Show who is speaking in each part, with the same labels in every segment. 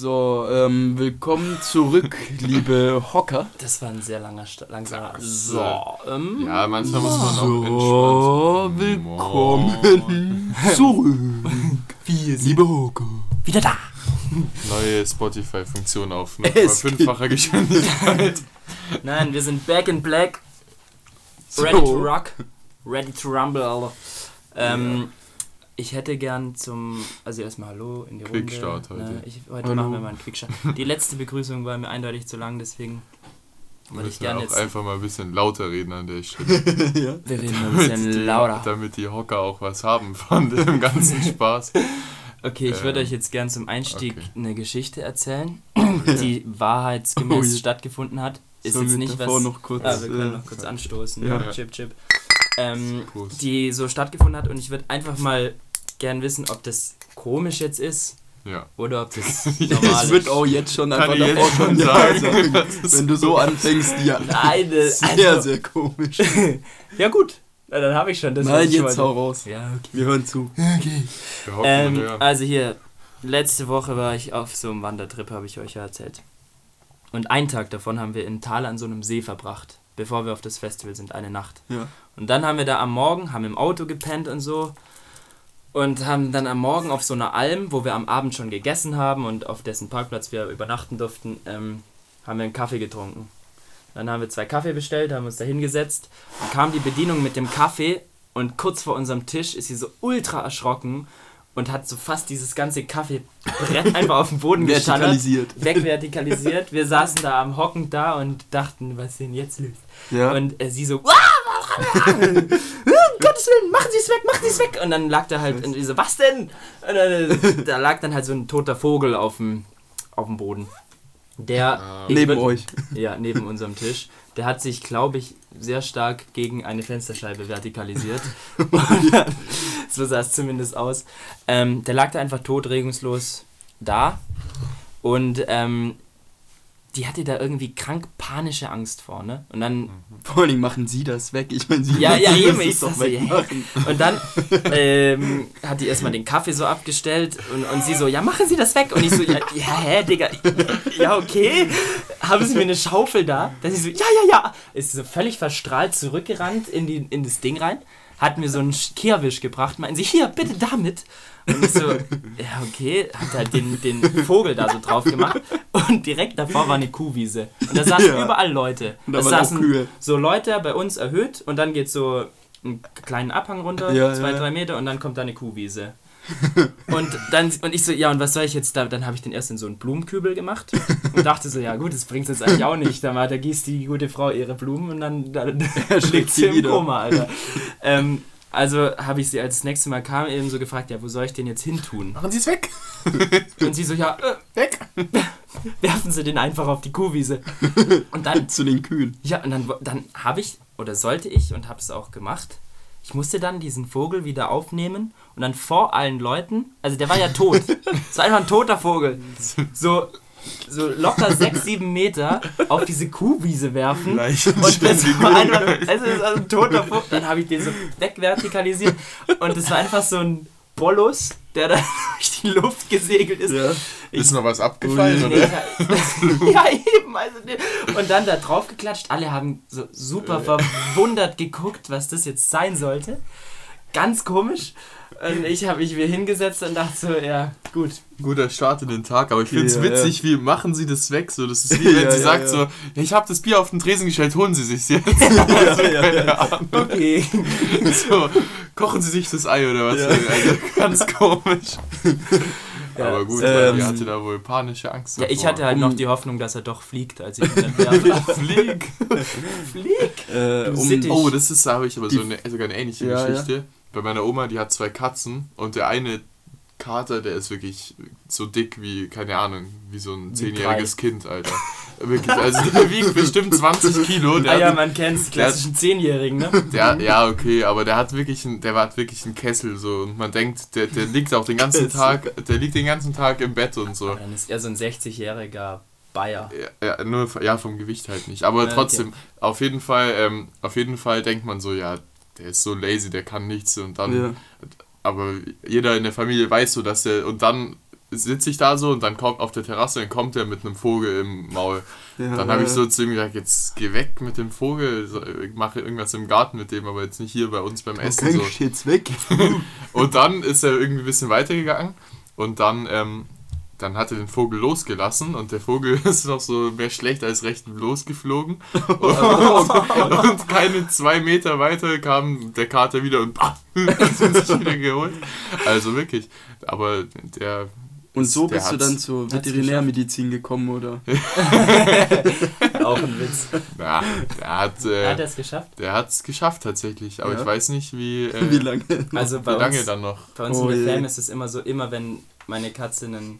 Speaker 1: So, ähm, willkommen zurück, liebe Hocker.
Speaker 2: Das war ein sehr langer, langsamer. So,
Speaker 3: äh,
Speaker 2: ähm,
Speaker 3: Ja, manchmal muss man
Speaker 1: So,
Speaker 3: auch
Speaker 1: willkommen zurück, liebe Hocker.
Speaker 2: wieder da.
Speaker 3: Neue Spotify-Funktion auf nochmal fünffacher Geschwindigkeit.
Speaker 2: Nein, wir sind back in black.
Speaker 1: So.
Speaker 2: Ready to rock. Ready to rumble, Alter. Ähm, Ich hätte gern zum, also erstmal Hallo in die Runde.
Speaker 3: Quickstart heute.
Speaker 2: Ne, ich, heute
Speaker 1: Hallo.
Speaker 2: machen wir mal einen Quickstart. Die letzte Begrüßung war mir eindeutig zu lang, deswegen würde ich
Speaker 3: müssen
Speaker 2: gerne
Speaker 3: auch
Speaker 2: jetzt.
Speaker 3: einfach mal ein bisschen lauter reden an der Stelle.
Speaker 1: ja.
Speaker 2: Wir reden ein
Speaker 3: damit,
Speaker 2: bisschen
Speaker 3: die,
Speaker 2: lauter.
Speaker 3: damit die Hocker auch was haben von dem ganzen Spaß.
Speaker 2: Okay, ich würde
Speaker 3: Ähm,
Speaker 2: euch jetzt gern zum Einstieg
Speaker 3: okay.
Speaker 2: eine Geschichte erzählen, die wahrheitsgemäß
Speaker 1: Oh je.
Speaker 2: stattgefunden hat. Ist
Speaker 1: Sollen
Speaker 2: jetzt
Speaker 1: wir
Speaker 2: nicht
Speaker 1: davor
Speaker 2: was.
Speaker 1: noch kurz,
Speaker 2: Ah, wir können
Speaker 1: äh,
Speaker 2: noch kurz anstoßen.
Speaker 1: ja.
Speaker 2: Chip, chip. Ähm, die so stattgefunden hat und ich würde einfach mal gern wissen, ob das komisch jetzt ist
Speaker 3: Ja.
Speaker 2: oder ob das
Speaker 3: Ich
Speaker 2: normal
Speaker 1: Ich
Speaker 2: ist.
Speaker 1: würde auch jetzt schon
Speaker 3: Kann
Speaker 1: einfach
Speaker 3: ich jetzt
Speaker 1: davor
Speaker 3: schon sagen.
Speaker 1: sagen.
Speaker 3: Das ist
Speaker 1: Wenn du so anfängst, ja.
Speaker 2: Nein, äh,
Speaker 1: Sehr,
Speaker 2: also,
Speaker 1: sehr komisch.
Speaker 2: ja gut. Na, dann habe ich schon das.
Speaker 1: Nein,
Speaker 2: ich
Speaker 1: jetzt hau raus.
Speaker 2: Ja, okay.
Speaker 1: Wir hören zu. Okay.
Speaker 2: Ähm, also hier, letzte Woche war ich auf so einem Wandertrip, habe ich euch ja erzählt. Und einen Tag davon haben wir in Thal an so einem See verbracht, bevor wir auf das Festival sind, eine Nacht.
Speaker 1: Ja.
Speaker 2: Und dann haben wir da am Morgen, haben im Auto gepennt und so. Und haben dann am Morgen auf so einer Alm, wo wir am Abend schon gegessen haben und auf dessen Parkplatz wir übernachten durften, ähm, haben wir einen Kaffee getrunken. Dann haben wir zwei Kaffee bestellt, haben uns da hingesetzt. Dann kam die Bedienung mit dem Kaffee und kurz vor unserem Tisch ist sie so ultra erschrocken und hat so fast dieses ganze Kaffeebrett einfach auf den Boden geschallert.
Speaker 1: Vertikalisiert.
Speaker 2: Wegvertikalisiert. Wir saßen da am Hocken da und dachten, was ist denn jetzt los?
Speaker 1: Ja.
Speaker 2: Und äh, sie so, "Ah, um Gottes Willen, machen Sie es weg, machen Sie es weg. Und dann lag da halt, und die so, was denn? Und dann, äh, da lag dann halt so ein toter Vogel auf dem, auf dem Boden. Der,
Speaker 3: Ah.
Speaker 1: Neben
Speaker 2: würd-
Speaker 1: euch.
Speaker 2: ja, neben unserem Tisch. Der hat sich, glaube ich, sehr stark gegen eine Fensterscheibe vertikalisiert. Dann- so sah es zumindest aus. Ähm, der lag da einfach tot, regungslos da. Und ähm, die hatte da irgendwie krank panische Angst vor, ne? Und dann
Speaker 1: Vor allem machen sie das weg. Ich meine, sie
Speaker 2: Ja, ja, eben,
Speaker 1: es
Speaker 2: ich
Speaker 1: doch
Speaker 2: so, ja.
Speaker 1: wegmachen.
Speaker 2: Und dann ähm, hat die erstmal den Kaffee so abgestellt und, und sie so, ja, machen Sie das weg. Und ich so, ja, ja hä, Digga, ja, okay. Haben Sie mir eine Schaufel da? Dass ich so, ja, ja, ja. Ist so völlig verstrahlt zurückgerannt in, die, in das Ding rein, hat mir so einen Kehrwisch gebracht, meinen sie, hier, bitte damit. Und ich so, ja, okay, hat halt den, den Vogel da so drauf gemacht. Und direkt davor war eine Kuhwiese. Und da saßen
Speaker 1: Ja.
Speaker 2: überall Leute.
Speaker 1: Und da auch
Speaker 2: saßen so Leute bei uns erhöht und dann geht so einen kleinen Abhang runter,
Speaker 1: Ja,
Speaker 2: zwei,
Speaker 1: ja.
Speaker 2: drei Meter und dann kommt da eine Kuhwiese. und dann und ich so, ja, und was soll ich jetzt da? Dann habe ich den erst in so einen Blumenkübel gemacht und dachte so, ja gut, das bringt jetzt eigentlich auch nicht. Da, da gießt die gute Frau ihre Blumen und dann da, da schlägt sie
Speaker 1: sie
Speaker 2: im. Koma, Alter. ähm, also habe ich sie als das nächste Mal kam eben so gefragt, ja, wo soll ich den jetzt hin tun?
Speaker 3: Machen Sie es weg!
Speaker 2: Und sie so, ja, äh,
Speaker 3: Weg!
Speaker 2: werfen Sie den einfach auf die Kuhwiese. Und dann
Speaker 1: Zu den Kühen.
Speaker 2: ja, und dann, dann habe ich, oder sollte ich, und habe es auch gemacht, ich musste dann diesen Vogel wieder aufnehmen und dann vor allen Leuten, also der war ja tot, es war einfach ein toter Vogel, so, so locker sechs, sieben Meter auf diese Kuhwiese werfen. Und das war einfach, also das war ein toter Vogel. Dann habe ich den so wegvertikalisiert und das war einfach so ein Bolus, der dann durch die Luft gesegelt ist.
Speaker 1: Ja.
Speaker 3: Ist noch was abgefallen, oder?
Speaker 2: ich- ja, eben. Also. Und dann da drauf geklatscht. Alle haben so super verwundert geguckt, was das jetzt sein sollte. Ganz komisch. Und ich habe mich wieder hingesetzt und dachte so, ja, gut.
Speaker 3: Guter Start in den Tag, aber ich finde es
Speaker 1: Ja,
Speaker 3: witzig, wie machen Sie das weg? So, das ist wie wenn
Speaker 1: Ja,
Speaker 3: sie
Speaker 1: ja,
Speaker 3: sagt
Speaker 1: ja.
Speaker 3: so, ja, ich habe das Bier auf den Tresen gestellt, holen Sie sich's jetzt.
Speaker 1: ja, ja, ja.
Speaker 2: Okay.
Speaker 3: so, kochen Sie sich das Ei oder was?
Speaker 1: Ja.
Speaker 3: Also, ganz komisch.
Speaker 2: Ja,
Speaker 3: aber gut,
Speaker 1: ähm,
Speaker 3: weil die hatte da wohl panische Angst
Speaker 2: Ja, ich
Speaker 3: davor.
Speaker 2: hatte halt noch die Hoffnung, dass er doch fliegt, als ich ihn dann.
Speaker 3: Flieg.
Speaker 2: Flieg!
Speaker 1: Äh, um.
Speaker 3: Oh, das ist, da habe ich aber so eine, sogar eine ähnliche
Speaker 1: Ja,
Speaker 3: Geschichte. Bei meiner Oma, die hat zwei Katzen und der eine Kater, der ist wirklich so dick wie, keine Ahnung, wie so ein zehnjähriges Kind, Alter. Wirklich, also der wiegt bestimmt 20 Kilo. Der
Speaker 2: Ah ja, man kennt die klassischen Zehnjährigen, ne?
Speaker 3: der, ja, okay, aber der hat wirklich ein, der hat wirklich einen Kessel so und man denkt, der, der liegt auch den ganzen. Tag, der liegt den ganzen Tag im Bett und so.
Speaker 2: Aber dann ist er so ein 60-jähriger Bayer.
Speaker 3: Ja, nur ja vom Gewicht halt nicht. Aber
Speaker 2: Ja,
Speaker 3: trotzdem, auf jeden Fall, ähm, auf jeden Fall denkt man so, ja, der ist so lazy, der kann nichts und dann.
Speaker 1: ja.
Speaker 3: Aber jeder in der Familie weiß so, dass der und dann sitze ich da so und dann kommt auf der Terrasse, dann kommt er mit einem Vogel im Maul.
Speaker 1: Ja,
Speaker 3: Dann habe ich so zu ihm gesagt, jetzt geh weg mit dem Vogel, ich mache irgendwas im Garten mit dem, aber jetzt nicht hier bei uns beim Essen. So.
Speaker 1: Jetzt weg.
Speaker 3: Und dann ist er irgendwie ein bisschen weitergegangen und dann, ähm, dann hat er den Vogel losgelassen und der Vogel ist noch so mehr schlecht als recht losgeflogen. Und, und keine zwei Meter weiter kam der Kater wieder und bah, hat ihn sich wieder geholt. Also wirklich. Aber der.
Speaker 1: Und so
Speaker 3: der
Speaker 1: bist du dann zur Veterinärmedizin gekommen, oder?
Speaker 2: Auch ein Witz.
Speaker 3: Ja, der hat.
Speaker 2: Hat
Speaker 3: Äh,
Speaker 2: er es geschafft?
Speaker 3: der hat es geschafft tatsächlich, aber
Speaker 1: Ja.
Speaker 3: ich weiß nicht, wie, äh,
Speaker 1: Wie lange?
Speaker 2: Also
Speaker 3: wie
Speaker 2: bei
Speaker 3: lange
Speaker 2: uns,
Speaker 3: dann noch.
Speaker 2: bei uns
Speaker 1: Oh
Speaker 2: in der Fam ist es immer so, immer wenn meine Katze einen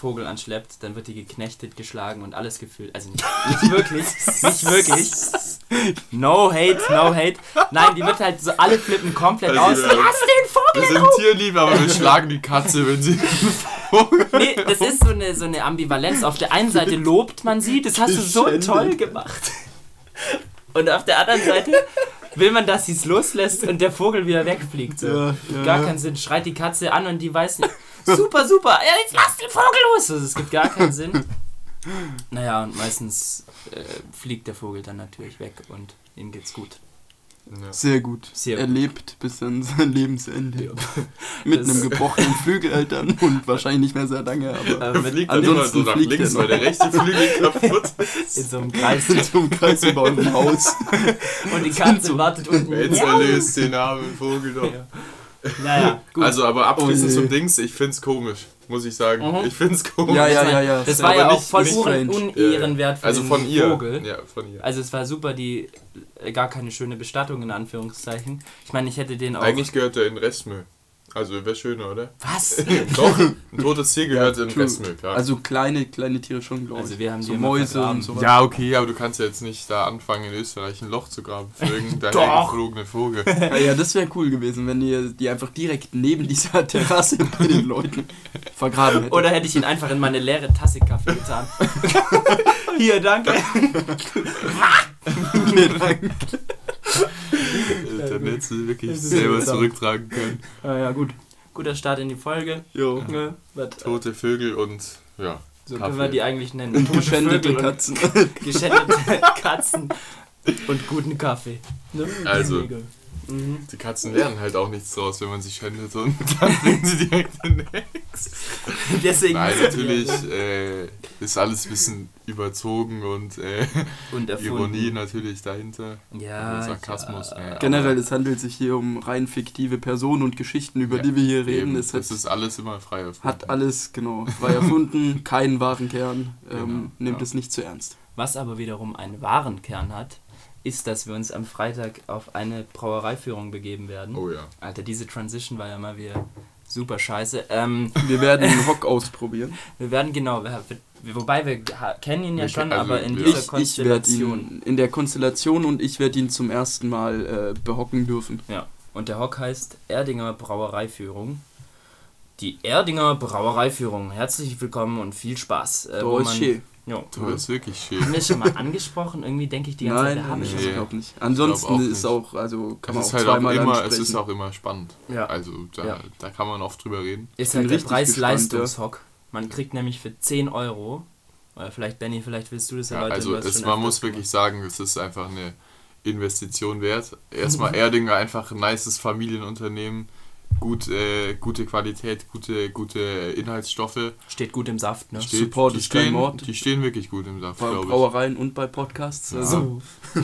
Speaker 2: Vogel anschleppt, dann wird die geknechtet, geschlagen und alles gefühlt. Also nicht, nicht wirklich, nicht wirklich. No hate, no hate. Nein, die wird halt so, alle flippen komplett
Speaker 3: Also,
Speaker 2: aus. Lass den Vogel
Speaker 3: Wir sind tierlieb, aber wir schlagen die Katze, wenn sie.
Speaker 2: Nee, das ist so eine, so eine Ambivalenz. Auf der einen Seite lobt man sie, das hast du so toll gemacht. Und auf der anderen Seite will man, dass sie es loslässt und der Vogel wieder wegfliegt. So.
Speaker 1: Ja, ja.
Speaker 2: Gar keinen Sinn. Schreit die Katze an und die weiß nicht. Super, super. Ja, jetzt lass den Vogel los. Also, es gibt gar keinen Sinn. Naja, und meistens äh, fliegt der Vogel dann natürlich weg und ihm geht's gut.
Speaker 3: Ja.
Speaker 1: Sehr gut.
Speaker 2: Sehr
Speaker 1: er
Speaker 2: gut.
Speaker 1: lebt bis an sein Lebensende. Mit
Speaker 2: Das-
Speaker 1: einem gebrochenen Flügeleltern und wahrscheinlich nicht mehr sehr lange, aber
Speaker 3: Er fliegt dann immer so nach links, weil der rechte Flügel kaputt ist.
Speaker 2: in so einem Kreis.
Speaker 1: in so einem Kreis über eurem Haus.
Speaker 2: Und die Katze wartet unten.
Speaker 3: Jetzt
Speaker 2: Ja.
Speaker 3: erlöst den armen Vogel doch.
Speaker 2: Ja. Naja, gut.
Speaker 3: Also, aber abschließend
Speaker 1: Oh
Speaker 3: zum Dings, ich find's komisch, muss ich sagen.
Speaker 2: Mhm.
Speaker 3: Ich find's komisch.
Speaker 1: Ja, ja,
Speaker 2: Das
Speaker 1: ja,
Speaker 2: war-
Speaker 1: ja.
Speaker 2: Das war ja auch
Speaker 3: nicht-
Speaker 2: voll unehrenwert für
Speaker 3: Also
Speaker 2: den
Speaker 3: von ihr.
Speaker 2: Vogel.
Speaker 3: Ja, von ihr.
Speaker 2: Also es war super, die äh, gar keine schöne Bestattung in Anführungszeichen. Ich meine, ich hätte den auch.
Speaker 3: Eigentlich gehört der in Restmüll. Also wäre schöner, oder?
Speaker 2: Was?
Speaker 3: Doch, ein totes Tier gehört in
Speaker 1: true.
Speaker 3: Restmüll, klar.
Speaker 1: Also kleine, kleine Tiere schon, glaube ich.
Speaker 2: Also wir haben
Speaker 1: so Mäuse und sowas.
Speaker 3: ja, okay, aber du kannst ja jetzt nicht da anfangen, in Österreich ein Loch zu graben für irgendeinen
Speaker 2: Doch.
Speaker 3: hergeflogenen Vogel.
Speaker 1: Ja, ja, das wäre cool gewesen, wenn ihr die einfach direkt neben dieser Terrasse bei den Leuten vergraben hättet.
Speaker 2: Oder hätte ich ihn einfach in meine leere Tasse Kaffee getan. Hier, danke.
Speaker 1: Nee, danke.
Speaker 3: Dann hättest du wirklich selber zurücktragen können.
Speaker 2: Ah, ja, gut. Guter Start in die Folge.
Speaker 1: Jo.
Speaker 2: Ne? Was, äh,
Speaker 3: Tote Vögel und ja.
Speaker 2: so
Speaker 3: Kaffee.
Speaker 2: können wir die eigentlich nennen.
Speaker 1: Geschändete Katzen.
Speaker 2: Geschändete Katzen und guten Kaffee. Ne?
Speaker 3: Also.
Speaker 2: Mhm.
Speaker 3: Die Katzen lernen halt auch nichts draus, wenn man sie schändet und dann bringen sie direkt in Ex.
Speaker 2: Deswegen
Speaker 3: Nein, natürlich
Speaker 2: wir-
Speaker 3: äh, ist alles ein bisschen überzogen und äh,
Speaker 2: und.
Speaker 3: Ironie natürlich dahinter.
Speaker 2: Ja,
Speaker 3: Und Sarkasmus.
Speaker 2: ja.
Speaker 3: ne, aber
Speaker 1: Generell, es handelt sich hier um rein fiktive Personen und Geschichten, über
Speaker 3: Ja,
Speaker 1: die wir hier reden.
Speaker 3: eben,
Speaker 1: Es hat,
Speaker 3: das ist alles immer frei erfunden.
Speaker 1: hat alles, genau, frei erfunden, keinen wahren Kern. Ähm,
Speaker 3: Genau,
Speaker 1: nehmt
Speaker 3: ja.
Speaker 1: es nicht zu ernst.
Speaker 2: Was aber wiederum einen wahren Kern hat, ist, dass wir uns am Freitag auf eine Brauereiführung begeben werden.
Speaker 3: Oh ja.
Speaker 2: Alter, diese Transition war ja mal wieder super scheiße. Ähm,
Speaker 1: Wir werden den Hock ausprobieren.
Speaker 2: wir werden genau, wir, wir, wobei wir kennen ihn ja
Speaker 3: Wir
Speaker 2: schon,
Speaker 3: kennen- also,
Speaker 2: aber in dieser
Speaker 1: Ich, ich werde
Speaker 2: Konstellation.
Speaker 1: ihn in der Konstellation und ich werde ihn zum ersten Mal äh, behocken dürfen.
Speaker 2: Ja, und der Hock heißt Erdinger Brauereiführung. Die Erdinger Brauereiführung. Herzlich willkommen und viel Spaß. Äh, wo man- Ja.
Speaker 3: Du bist wirklich schön.
Speaker 2: Haben wir schon mal angesprochen? Irgendwie denke ich die ganze
Speaker 1: Nein,
Speaker 2: Zeit, schon
Speaker 1: ich
Speaker 3: Nee.
Speaker 1: glaube nicht.
Speaker 3: Ich
Speaker 1: Ansonsten
Speaker 3: glaub auch
Speaker 1: ist
Speaker 3: nicht.
Speaker 1: auch, also kann man
Speaker 3: es
Speaker 1: auch
Speaker 3: ist halt auch
Speaker 1: zweimal
Speaker 3: immer, es ist auch immer spannend.
Speaker 2: Ja.
Speaker 3: Also da,
Speaker 2: Ja.
Speaker 3: da kann man oft drüber reden.
Speaker 2: Ist halt der Preis-Leistungshock. Man kriegt nämlich für 10 Euro, oder vielleicht Benny, vielleicht willst du das
Speaker 3: Ja,
Speaker 2: erläutern.
Speaker 3: also es, man muss wirklich sagen, es ist einfach eine Investition wert. Erstmal. Erdinger einfach ein nices Familienunternehmen, gut, äh, gute Qualität, gute, gute Inhaltsstoffe.
Speaker 2: Steht gut im Saft, ne?
Speaker 3: Steht,
Speaker 1: Support
Speaker 3: die,
Speaker 1: ist kein
Speaker 3: stehen,
Speaker 1: Mord.
Speaker 3: die stehen wirklich gut im Saft,
Speaker 1: bei
Speaker 3: glaube ich.
Speaker 1: Brauereien und bei Podcasts.
Speaker 3: Ja.
Speaker 1: Also,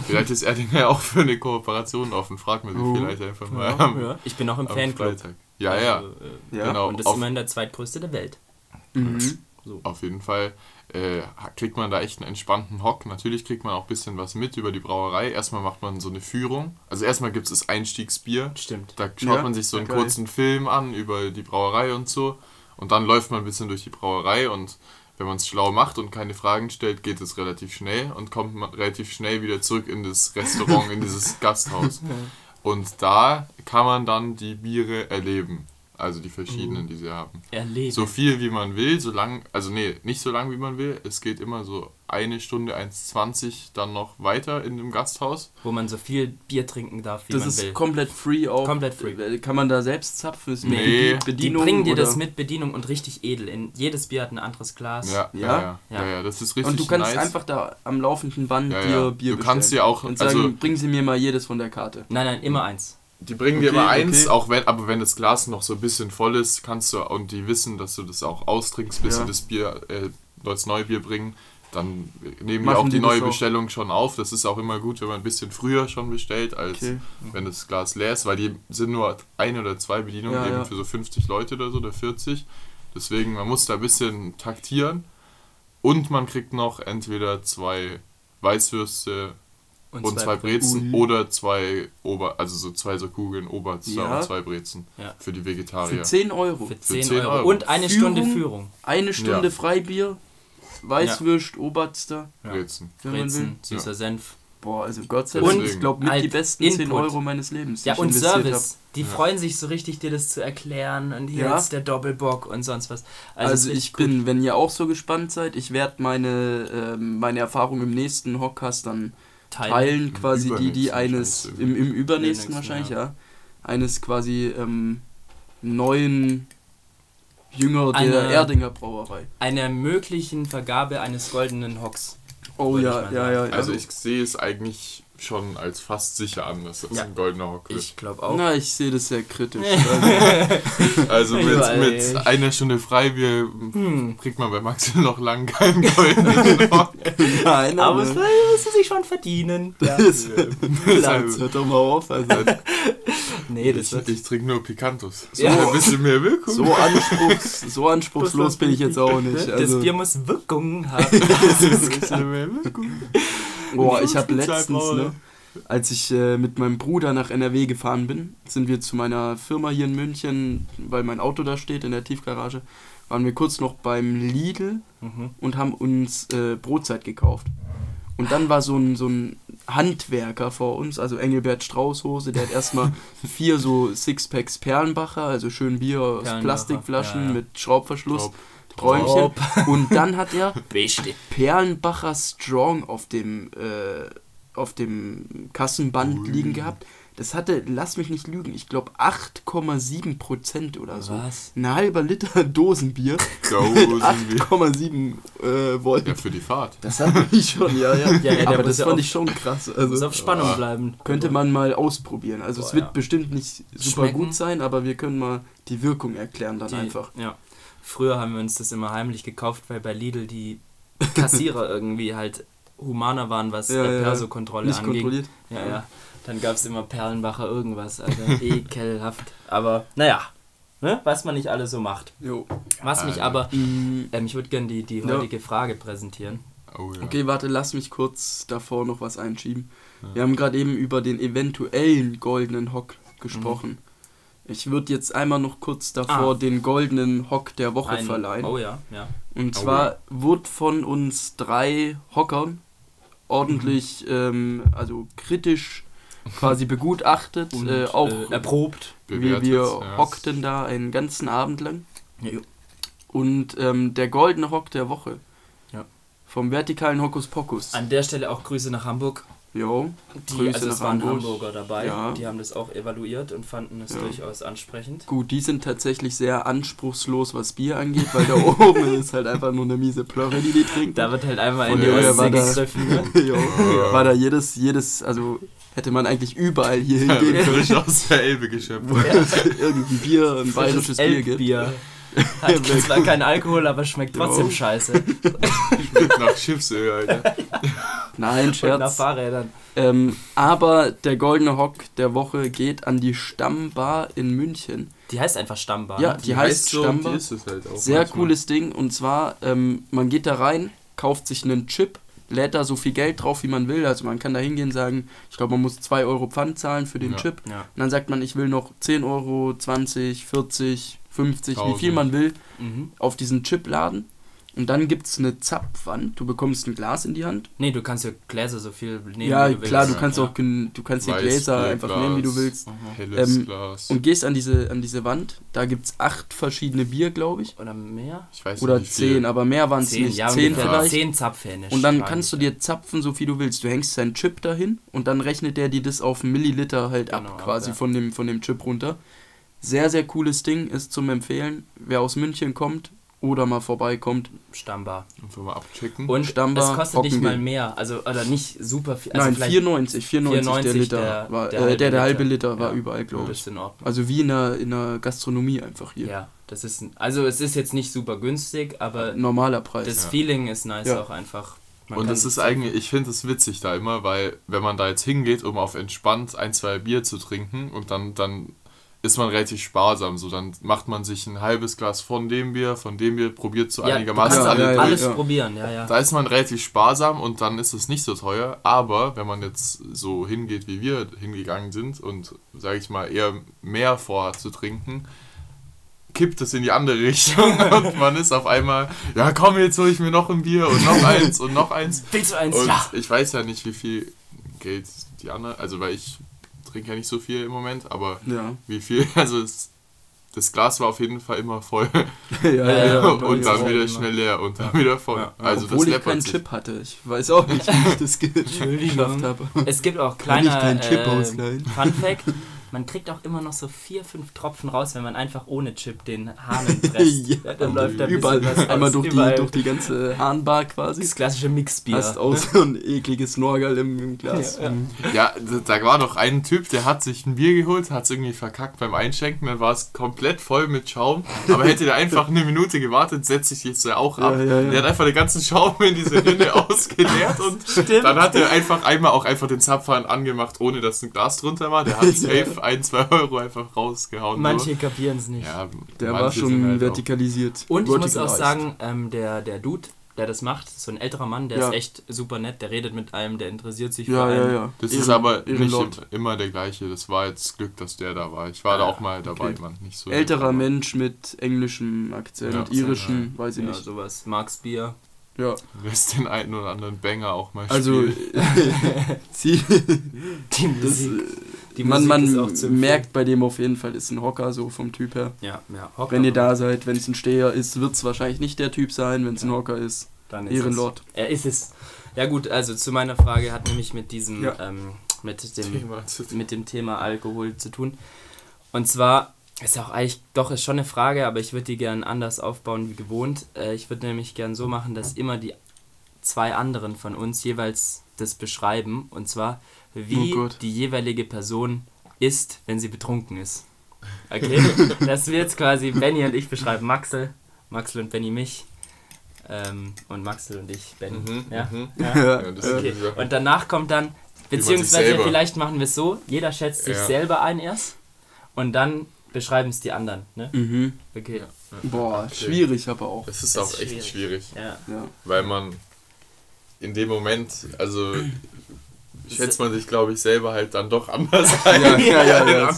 Speaker 3: Vielleicht ist Erdinger ja auch für eine Kooperation offen. Frag man sich
Speaker 1: Oh.
Speaker 3: vielleicht einfach mal
Speaker 2: Ja,
Speaker 3: am,
Speaker 2: ja. Ich bin auch im Fanclub.
Speaker 3: Freitag. Ja, ja,
Speaker 2: Also, äh,
Speaker 1: ja.
Speaker 3: genau.
Speaker 2: Und das ist immerhin der zweitgrößte der Welt.
Speaker 1: Mhm.
Speaker 2: So.
Speaker 3: auf jeden Fall äh, kriegt man da echt einen entspannten Hock. Natürlich kriegt man auch ein bisschen was mit über die Brauerei. Erstmal macht man so eine Führung. Also erstmal gibt es das Einstiegsbier.
Speaker 2: Stimmt.
Speaker 3: Da schaut
Speaker 1: Ja,
Speaker 3: man sich so einen
Speaker 1: geil.
Speaker 3: kurzen Film an über die Brauerei und so. Und dann läuft man ein bisschen durch die Brauerei und wenn man es schlau macht und keine Fragen stellt, geht es relativ schnell und kommt man relativ schnell wieder zurück in das Restaurant, in dieses Gasthaus. Und da kann man dann die Biere erleben. Also die verschiedenen,
Speaker 1: Mhm.
Speaker 3: die sie haben.
Speaker 2: Erleben.
Speaker 3: So viel wie man will, so lang, also nee, nicht so lang wie man will. Es geht immer so eine Stunde 1,20 dann noch weiter in dem Gasthaus.
Speaker 2: wo man so viel Bier trinken darf, wie
Speaker 1: Das
Speaker 2: man
Speaker 1: ist
Speaker 2: will.
Speaker 1: komplett free auch.
Speaker 2: Komplett free.
Speaker 1: Äh, Kann man da selbst zapfen? Ist mit
Speaker 3: Nee.
Speaker 2: Die
Speaker 1: Bedienung
Speaker 2: bringen dir
Speaker 1: oder?
Speaker 2: das mit Bedienung und richtig edel. In, jedes Bier hat ein anderes Glas.
Speaker 3: Ja, ja,
Speaker 1: Ja?
Speaker 3: ja. ja,
Speaker 2: Ja.
Speaker 3: das ist richtig
Speaker 1: Und du kannst
Speaker 3: nice.
Speaker 1: einfach da am laufenden Band
Speaker 3: Ja,
Speaker 1: dir. Bier
Speaker 3: Du kannst
Speaker 1: bestellen
Speaker 3: dir auch-
Speaker 1: und sagen,
Speaker 3: also-
Speaker 1: bringen Sie mir mal jedes von der Karte.
Speaker 2: Nein, nein, immer eins.
Speaker 3: Die bringen dir
Speaker 1: Okay,
Speaker 3: immer eins,
Speaker 1: okay.
Speaker 3: auch wenn, aber wenn das Glas noch so ein bisschen voll ist, kannst du und die wissen, dass du das auch austrinkst, bis
Speaker 1: Ja.
Speaker 3: sie das Bier, äh, das neue Bier bringen, dann nehmen die
Speaker 1: Machen
Speaker 3: auch
Speaker 1: die
Speaker 3: die neue
Speaker 1: auch?
Speaker 3: Bestellung schon auf. Das ist auch immer gut, wenn man ein bisschen früher schon bestellt, als
Speaker 1: Okay.
Speaker 3: wenn das Glas leer ist, weil die sind nur ein oder zwei Bedienungen
Speaker 1: Ja,
Speaker 3: eben
Speaker 1: ja.
Speaker 3: für so 50 Leute oder so oder 40. Deswegen, man muss da ein bisschen taktieren und man kriegt noch entweder zwei Weißwürste und, zwei, Brezen
Speaker 1: Ui.
Speaker 3: oder zwei Ober, also so zwei so Kugeln Oberst
Speaker 1: Ja.
Speaker 3: und zwei Brezen
Speaker 2: Ja.
Speaker 3: für die
Speaker 1: Für
Speaker 3: Vegetarier.
Speaker 1: 10 Euro.
Speaker 2: Für 10,
Speaker 3: 10
Speaker 2: Euro.
Speaker 3: Euro.
Speaker 2: Und eine
Speaker 1: Führung?
Speaker 2: Stunde Führung.
Speaker 1: Eine Stunde
Speaker 3: Ja.
Speaker 1: Freibier, Weißwürst, Oberster,
Speaker 2: Ja.
Speaker 3: Brezen.
Speaker 2: Brezen, süßer
Speaker 3: Ja.
Speaker 2: Senf.
Speaker 1: Boah, also Gott sei
Speaker 3: Und
Speaker 1: Dank, ich glaube mit
Speaker 2: halt
Speaker 1: die besten 10
Speaker 2: Input.
Speaker 1: Euro meines Lebens. die
Speaker 2: Ja,
Speaker 1: ich
Speaker 2: und Service. Die
Speaker 3: Ja.
Speaker 2: freuen sich so richtig, dir das zu erklären. Und hier
Speaker 1: Ja.
Speaker 2: ist der Doppelbock und sonst was.
Speaker 1: Also,
Speaker 2: ist
Speaker 1: ich
Speaker 2: richtig gut.
Speaker 1: bin, wenn ihr auch so gespannt seid, ich werde meine, ähm, meine Erfahrung im nächsten Hockcast dann
Speaker 2: Teilen.
Speaker 1: teilen, quasi die, die eines, im, im übernächsten wahrscheinlich,
Speaker 2: ja.
Speaker 1: ja. Eines quasi ähm, neuen Jünger der
Speaker 2: Eine-
Speaker 1: Erdinger Brauerei.
Speaker 2: Einer möglichen Vergabe eines goldenen Hocks.
Speaker 1: Oh ja, ja, ja, ja.
Speaker 3: Also ich sehe es eigentlich schon als fast sicher an, dass das
Speaker 2: Ja.
Speaker 3: ein goldener Hock wird.
Speaker 2: Ich glaube auch.
Speaker 1: Na, ich sehe das sehr kritisch. Also,
Speaker 3: Also mit, mit einer Stunde Freibier
Speaker 2: Hm.
Speaker 3: kriegt man bei Max noch lang keinen goldenen Hock.
Speaker 1: nein,
Speaker 2: Aber es müssen sie schon verdienen. Ja.
Speaker 1: das, das hört doch mal auf. Also,
Speaker 2: nee, das
Speaker 3: ich,
Speaker 2: wird.
Speaker 3: ich trinke nur Picantus. So
Speaker 2: Ja.
Speaker 3: ein bisschen mehr Wirkung.
Speaker 1: so, anspruchs, so anspruchslos bin ich jetzt auch nicht.
Speaker 2: Das
Speaker 1: Also,
Speaker 2: Bier muss Wirkung haben.
Speaker 3: ein bisschen mehr Wirkung.
Speaker 1: Boah, ich habe letztens, ne, als ich äh, mit meinem Bruder nach NRW gefahren bin, sind wir zu meiner Firma hier in München, weil mein Auto da steht in der Tiefgarage, waren wir kurz noch beim Lidl
Speaker 2: Mhm.
Speaker 1: und haben uns äh, Brotzeit gekauft. Und dann war so ein, so ein Handwerker vor uns, also Engelbert Straußhose, der hat erstmal vier so Sixpacks Perlenbacher, also schön Bier aus Plastikflaschen
Speaker 2: ja, ja.
Speaker 1: mit Schraubverschluss,
Speaker 3: Top.
Speaker 1: Träumchen. Und dann hat er
Speaker 2: Beste.
Speaker 1: Perlenbacher Strong auf dem, äh, auf dem Kassenband
Speaker 3: Ui.
Speaker 1: liegen gehabt. Das hatte, lass mich nicht lügen, ich glaube 8,7 Prozent oder so.
Speaker 2: Was?
Speaker 1: Ein halber Liter Dosenbier
Speaker 3: wir.
Speaker 1: 8,7 äh, Volt.
Speaker 3: Ja, für die Fahrt.
Speaker 1: Das hat mich schon, ja, ja.
Speaker 2: Ja, ja,
Speaker 1: Aber
Speaker 2: muss
Speaker 1: das fand
Speaker 2: auf-
Speaker 1: ich schon krass.
Speaker 2: Muss
Speaker 1: Also
Speaker 2: auf Spannung
Speaker 3: Ja.
Speaker 2: bleiben.
Speaker 1: könnte man mal ausprobieren. Also es
Speaker 2: Boah,
Speaker 1: wird
Speaker 2: ja.
Speaker 1: bestimmt nicht super
Speaker 2: Schmecken.
Speaker 1: gut sein, aber wir können mal die Wirkung erklären dann
Speaker 2: Die-
Speaker 1: einfach.
Speaker 2: Ja. Früher haben wir uns das immer heimlich gekauft, weil bei Lidl die Kassierer irgendwie halt humaner waren, was
Speaker 1: Ja, ja.
Speaker 2: Perso-Kontrolle
Speaker 1: Nicht
Speaker 2: anging.
Speaker 1: kontrolliert.
Speaker 2: Ja, ja. Dann gab es immer Perlenbacher irgendwas, Alter. Ekelhaft. Aber naja, ne? was man nicht alles so macht.
Speaker 1: Jo.
Speaker 2: Was mich
Speaker 3: Alter.
Speaker 2: aber,
Speaker 1: Mm,
Speaker 2: ähm, ich würde gerne die, die
Speaker 1: Ja.
Speaker 2: heutige Frage präsentieren.
Speaker 3: Oh ja.
Speaker 1: Okay, warte, lass mich kurz davor noch was einschieben. Wir haben gerade eben über den eventuellen goldenen Hock gesprochen. Ich würde jetzt einmal noch kurz davor
Speaker 2: Ah.
Speaker 1: den goldenen Hock der Woche
Speaker 2: Ein-
Speaker 1: verleihen.
Speaker 2: Oh ja, ja.
Speaker 1: Und
Speaker 3: Oh
Speaker 1: zwar wurde von uns drei Hockern ordentlich,
Speaker 2: Mhm.
Speaker 1: ähm, also kritisch quasi begutachtet,
Speaker 2: Und,
Speaker 1: äh, auch
Speaker 2: äh, erprobt.
Speaker 1: wie wir
Speaker 3: ja.
Speaker 1: hockten da einen ganzen Abend lang.
Speaker 2: Ja.
Speaker 1: Und ähm, der goldene Hock der Woche.
Speaker 2: Ja.
Speaker 1: Vom vertikalen Hokus Pokus.
Speaker 2: An der Stelle auch Grüße nach Hamburg.
Speaker 1: Jo.
Speaker 2: Die,
Speaker 1: Grüße
Speaker 2: also es
Speaker 1: nach
Speaker 2: waren
Speaker 1: Hamburg.
Speaker 2: Hamburger dabei,
Speaker 1: Ja.
Speaker 2: die haben das auch evaluiert und fanden es
Speaker 1: Ja.
Speaker 2: durchaus ansprechend.
Speaker 1: Gut, die sind tatsächlich sehr anspruchslos, was Bier angeht, weil da oben ist halt einfach nur eine miese Plörre, die die trinken.
Speaker 2: Da wird halt einmal in die Ostsee
Speaker 1: da-
Speaker 2: gegriffen. Ne?
Speaker 1: jo. War da jedes, jedes, also hätte man eigentlich überall hier hingehen können,
Speaker 3: Frisch aus der Elbe geschöpft.
Speaker 1: irgendwie Bier, ein bayerisches Bier gibt.
Speaker 2: Hat zwar kein Alkohol, aber schmeckt trotzdem
Speaker 1: Jo.
Speaker 2: scheiße.
Speaker 3: Schmeckt nach Schiffsöl, Alter.
Speaker 1: Nein,
Speaker 2: Und nach
Speaker 1: Scherz.
Speaker 2: Fahrrädern.
Speaker 1: Ähm, aber der goldene Hock der Woche geht an die Stammbar in München.
Speaker 2: Die heißt einfach Stammbar.
Speaker 1: Ja,
Speaker 2: ne?
Speaker 1: die heißt
Speaker 3: so und
Speaker 1: Stammbar.
Speaker 3: Die ist es halt auch
Speaker 1: Sehr
Speaker 3: manchmal.
Speaker 1: cooles Ding und zwar, ähm, man geht da rein, kauft sich einen Chip, lädt da so viel Geld drauf, wie man will. Also man kann da hingehen und sagen, ich glaube, man muss 2 Euro Pfand zahlen für den
Speaker 3: Ja.
Speaker 1: Chip.
Speaker 2: Ja.
Speaker 1: Und dann sagt man, ich will noch 10 Euro, 20, 40, 50, wie viel
Speaker 3: 1000.
Speaker 1: man will,
Speaker 2: Mhm.
Speaker 1: auf diesen Chip laden. Und dann gibt es eine Zapfwand. Du bekommst ein Glas in die Hand.
Speaker 2: Nee, du kannst ja Gläser so viel nehmen,
Speaker 1: ja,
Speaker 2: wie du willst.
Speaker 1: klar, du kannst
Speaker 2: ja.
Speaker 1: auch gen- du kannst die
Speaker 3: Weiß,
Speaker 1: Gläser
Speaker 3: Bier,
Speaker 1: einfach
Speaker 3: Glas.
Speaker 1: nehmen, wie du willst.
Speaker 2: Mhm.
Speaker 3: Helles
Speaker 1: Ähm,
Speaker 3: Glas.
Speaker 1: Und gehst an diese, an diese Wand. Da gibt es acht verschiedene Bier, glaube ich.
Speaker 2: Oder mehr?
Speaker 3: ich weiß
Speaker 1: Oder
Speaker 3: nicht, wie viel.
Speaker 1: zehn, aber mehr waren es
Speaker 2: Zehn,
Speaker 1: nicht.
Speaker 2: ja,
Speaker 1: zehn vielleicht.
Speaker 2: Zehn Zapfhähne.
Speaker 1: Und dann kannst du dir zapfen, so viel du willst. Du hängst deinen Chip dahin und dann rechnet der dir das auf Milliliter halt
Speaker 2: Genau,
Speaker 1: ab, quasi
Speaker 2: ja.
Speaker 1: von, dem, von dem Chip runter. Sehr, sehr cooles Ding, ist zum Empfehlen. Wer aus München kommt oder mal vorbeikommt.
Speaker 2: Stammbar.
Speaker 3: Einfach mal abchecken.
Speaker 2: Und
Speaker 1: Stammbar,
Speaker 2: es kostet nicht mal mehr. Also, oder nicht super viel. Also
Speaker 1: Nein,
Speaker 2: vielleicht
Speaker 1: 94, 94 der
Speaker 2: 94
Speaker 1: Liter.
Speaker 2: der-
Speaker 1: war,
Speaker 2: der
Speaker 1: äh,
Speaker 2: halbe
Speaker 1: der, der halbe
Speaker 2: Liter.
Speaker 1: Liter war
Speaker 2: Ja.
Speaker 1: überall, glaube ich.
Speaker 2: in Ordnung.
Speaker 1: Also wie in der, in der Gastronomie einfach hier.
Speaker 2: Ja, das ist. Also, es ist jetzt nicht super günstig, aber
Speaker 1: Normaler Preis.
Speaker 2: das
Speaker 3: Ja.
Speaker 2: Feeling ist nice
Speaker 1: Ja.
Speaker 2: auch einfach. Man
Speaker 3: Und es ist eigentlich, ich finde es witzig da immer, weil wenn man da jetzt hingeht, um auf entspannt ein, zwei Bier zu trinken und dann, dann ist man relativ sparsam. So, dann macht man sich ein halbes Glas von dem Bier, von dem Bier, probiert so
Speaker 2: Ja, du
Speaker 3: einigermaßen
Speaker 1: Ja,
Speaker 3: alle
Speaker 2: alles
Speaker 1: ja.
Speaker 2: probieren, ja, ja.
Speaker 3: Da ist man relativ sparsam und dann ist es nicht so teuer. Aber wenn man jetzt so hingeht, wie wir hingegangen sind und, sage ich mal, eher mehr vorhat zu trinken, kippt es in die andere Richtung und man ist auf einmal, ja komm, jetzt hole ich mir noch ein Bier und noch eins und noch eins.
Speaker 2: Willst du eins?
Speaker 3: Und
Speaker 2: ja.
Speaker 3: ich weiß ja nicht, wie viel Geld die anderen, also weil ich trinke ja nicht so viel im Moment, aber
Speaker 1: Ja.
Speaker 3: wie viel, also es, das Glas war auf jeden Fall immer voll
Speaker 1: ja, ja, ja.
Speaker 3: und dann wieder
Speaker 2: immer.
Speaker 3: schnell leer und dann wieder voll.
Speaker 2: Ja.
Speaker 3: Also
Speaker 1: Obwohl
Speaker 3: das
Speaker 1: ich keinen
Speaker 3: sich.
Speaker 1: Chip hatte. Ich weiß auch nicht, wie ich das geschafft habe.
Speaker 2: Es gibt auch kleine äh? Fun Fact. Man kriegt auch immer noch so vier, fünf Tropfen raus, wenn man einfach ohne Chip den Hahn presst.
Speaker 1: Ja,
Speaker 2: dann läuft da
Speaker 1: Überall,
Speaker 2: was
Speaker 1: einmal durch die,
Speaker 2: Überall.
Speaker 1: durch die ganze Hahnbar quasi.
Speaker 2: das klassische Mixbier.
Speaker 1: Hast auch so ein ekliges Snorgel im, im Glas.
Speaker 2: Ja, ja.
Speaker 3: Ja, da war doch ein Typ, der hat sich ein Bier geholt, hat es irgendwie verkackt beim Einschenken, dann war es komplett voll mit Schaum. Aber hätte der einfach eine Minute gewartet, setzt sich jetzt ja auch ab.
Speaker 1: Ja, ja, ja.
Speaker 3: Der hat einfach den ganzen Schaum in diese Rinne ausgeleert und dann hat er einfach einmal auch einfach den Zapfhahn angemacht, ohne dass ein Glas drunter war. Der hat safe ein, zwei Euro einfach rausgehauen.
Speaker 2: Manche
Speaker 3: so.
Speaker 2: kapieren es nicht.
Speaker 3: ja,
Speaker 1: Der war schon
Speaker 3: halt
Speaker 1: vertikalisiert.
Speaker 2: Und ich muss auch sagen, ähm, der, der Dude, der das macht, so ein älterer Mann, der
Speaker 1: Ja.
Speaker 2: ist echt super nett, der redet mit einem, der interessiert sich für
Speaker 1: Ja,
Speaker 2: einen.
Speaker 1: ja, ja.
Speaker 3: Das
Speaker 1: Ehren-
Speaker 3: ist aber nicht im- immer der gleiche. Das war jetzt Glück, dass der da war. Ich war da auch mal dabei,
Speaker 1: okay.
Speaker 3: man. Nicht so
Speaker 1: Älterer Mensch mit englischem Akzent,
Speaker 3: Ja.
Speaker 1: irischem, weiß ich
Speaker 2: Ja,
Speaker 1: nicht.
Speaker 2: sowas. Max Bier.
Speaker 1: Ja,
Speaker 3: Lässt den einen oder anderen Banger auch mal
Speaker 1: also
Speaker 3: spielen.
Speaker 1: sie,
Speaker 2: Die
Speaker 1: das,
Speaker 2: Musik. Die
Speaker 1: man, man merkt bei dem auf jeden Fall, ist ein Hocker so vom Typ her.
Speaker 2: Ja, ja. Hocker,
Speaker 1: Wenn ihr da seid, wenn es ein Steher ist, wird es wahrscheinlich nicht der Typ sein, wenn es ein Hocker ist.
Speaker 2: dann ist
Speaker 1: Ehrenlord.
Speaker 2: Es. Er ist es. Ja gut, also zu meiner Frage hat nämlich mit diesem,
Speaker 1: Ja.
Speaker 2: ähm, mit dem
Speaker 3: Thema
Speaker 2: mit dem Thema Alkohol zu tun. Und zwar ist auch eigentlich, doch, ist schon eine Frage, aber ich würde die gern anders aufbauen wie gewohnt. Äh, ich würde nämlich gern so machen, dass immer die zwei anderen von uns jeweils das beschreiben. Und zwar, wie
Speaker 1: Oh
Speaker 2: die jeweilige Person ist, wenn sie betrunken ist. Okay? das wird jetzt quasi Benny und ich beschreiben. Maxel, Maxel und Benny mich. Ähm, und Maxel und ich Benny.
Speaker 3: Mhm,
Speaker 2: Ja?
Speaker 3: mhm.
Speaker 2: Ja.
Speaker 3: Ja, das
Speaker 2: Okay.
Speaker 3: ist
Speaker 2: Und danach kommt dann, beziehungsweise vielleicht machen wir es so, jeder schätzt sich
Speaker 3: Ja.
Speaker 2: selber ein erst und dann beschreiben es die anderen. Ne?
Speaker 1: Mhm.
Speaker 2: Okay.
Speaker 3: Ja.
Speaker 1: Boah,
Speaker 3: Okay.
Speaker 1: schwierig aber auch.
Speaker 3: Es ist
Speaker 2: Das
Speaker 3: auch
Speaker 2: ist
Speaker 3: echt
Speaker 2: schwierig.
Speaker 3: schwierig,
Speaker 2: Ja.
Speaker 1: Ja.
Speaker 3: weil man in dem Moment, also schätzt man sich, glaube ich, selber halt dann doch anders ein.
Speaker 1: Ja, ja, ja, ja.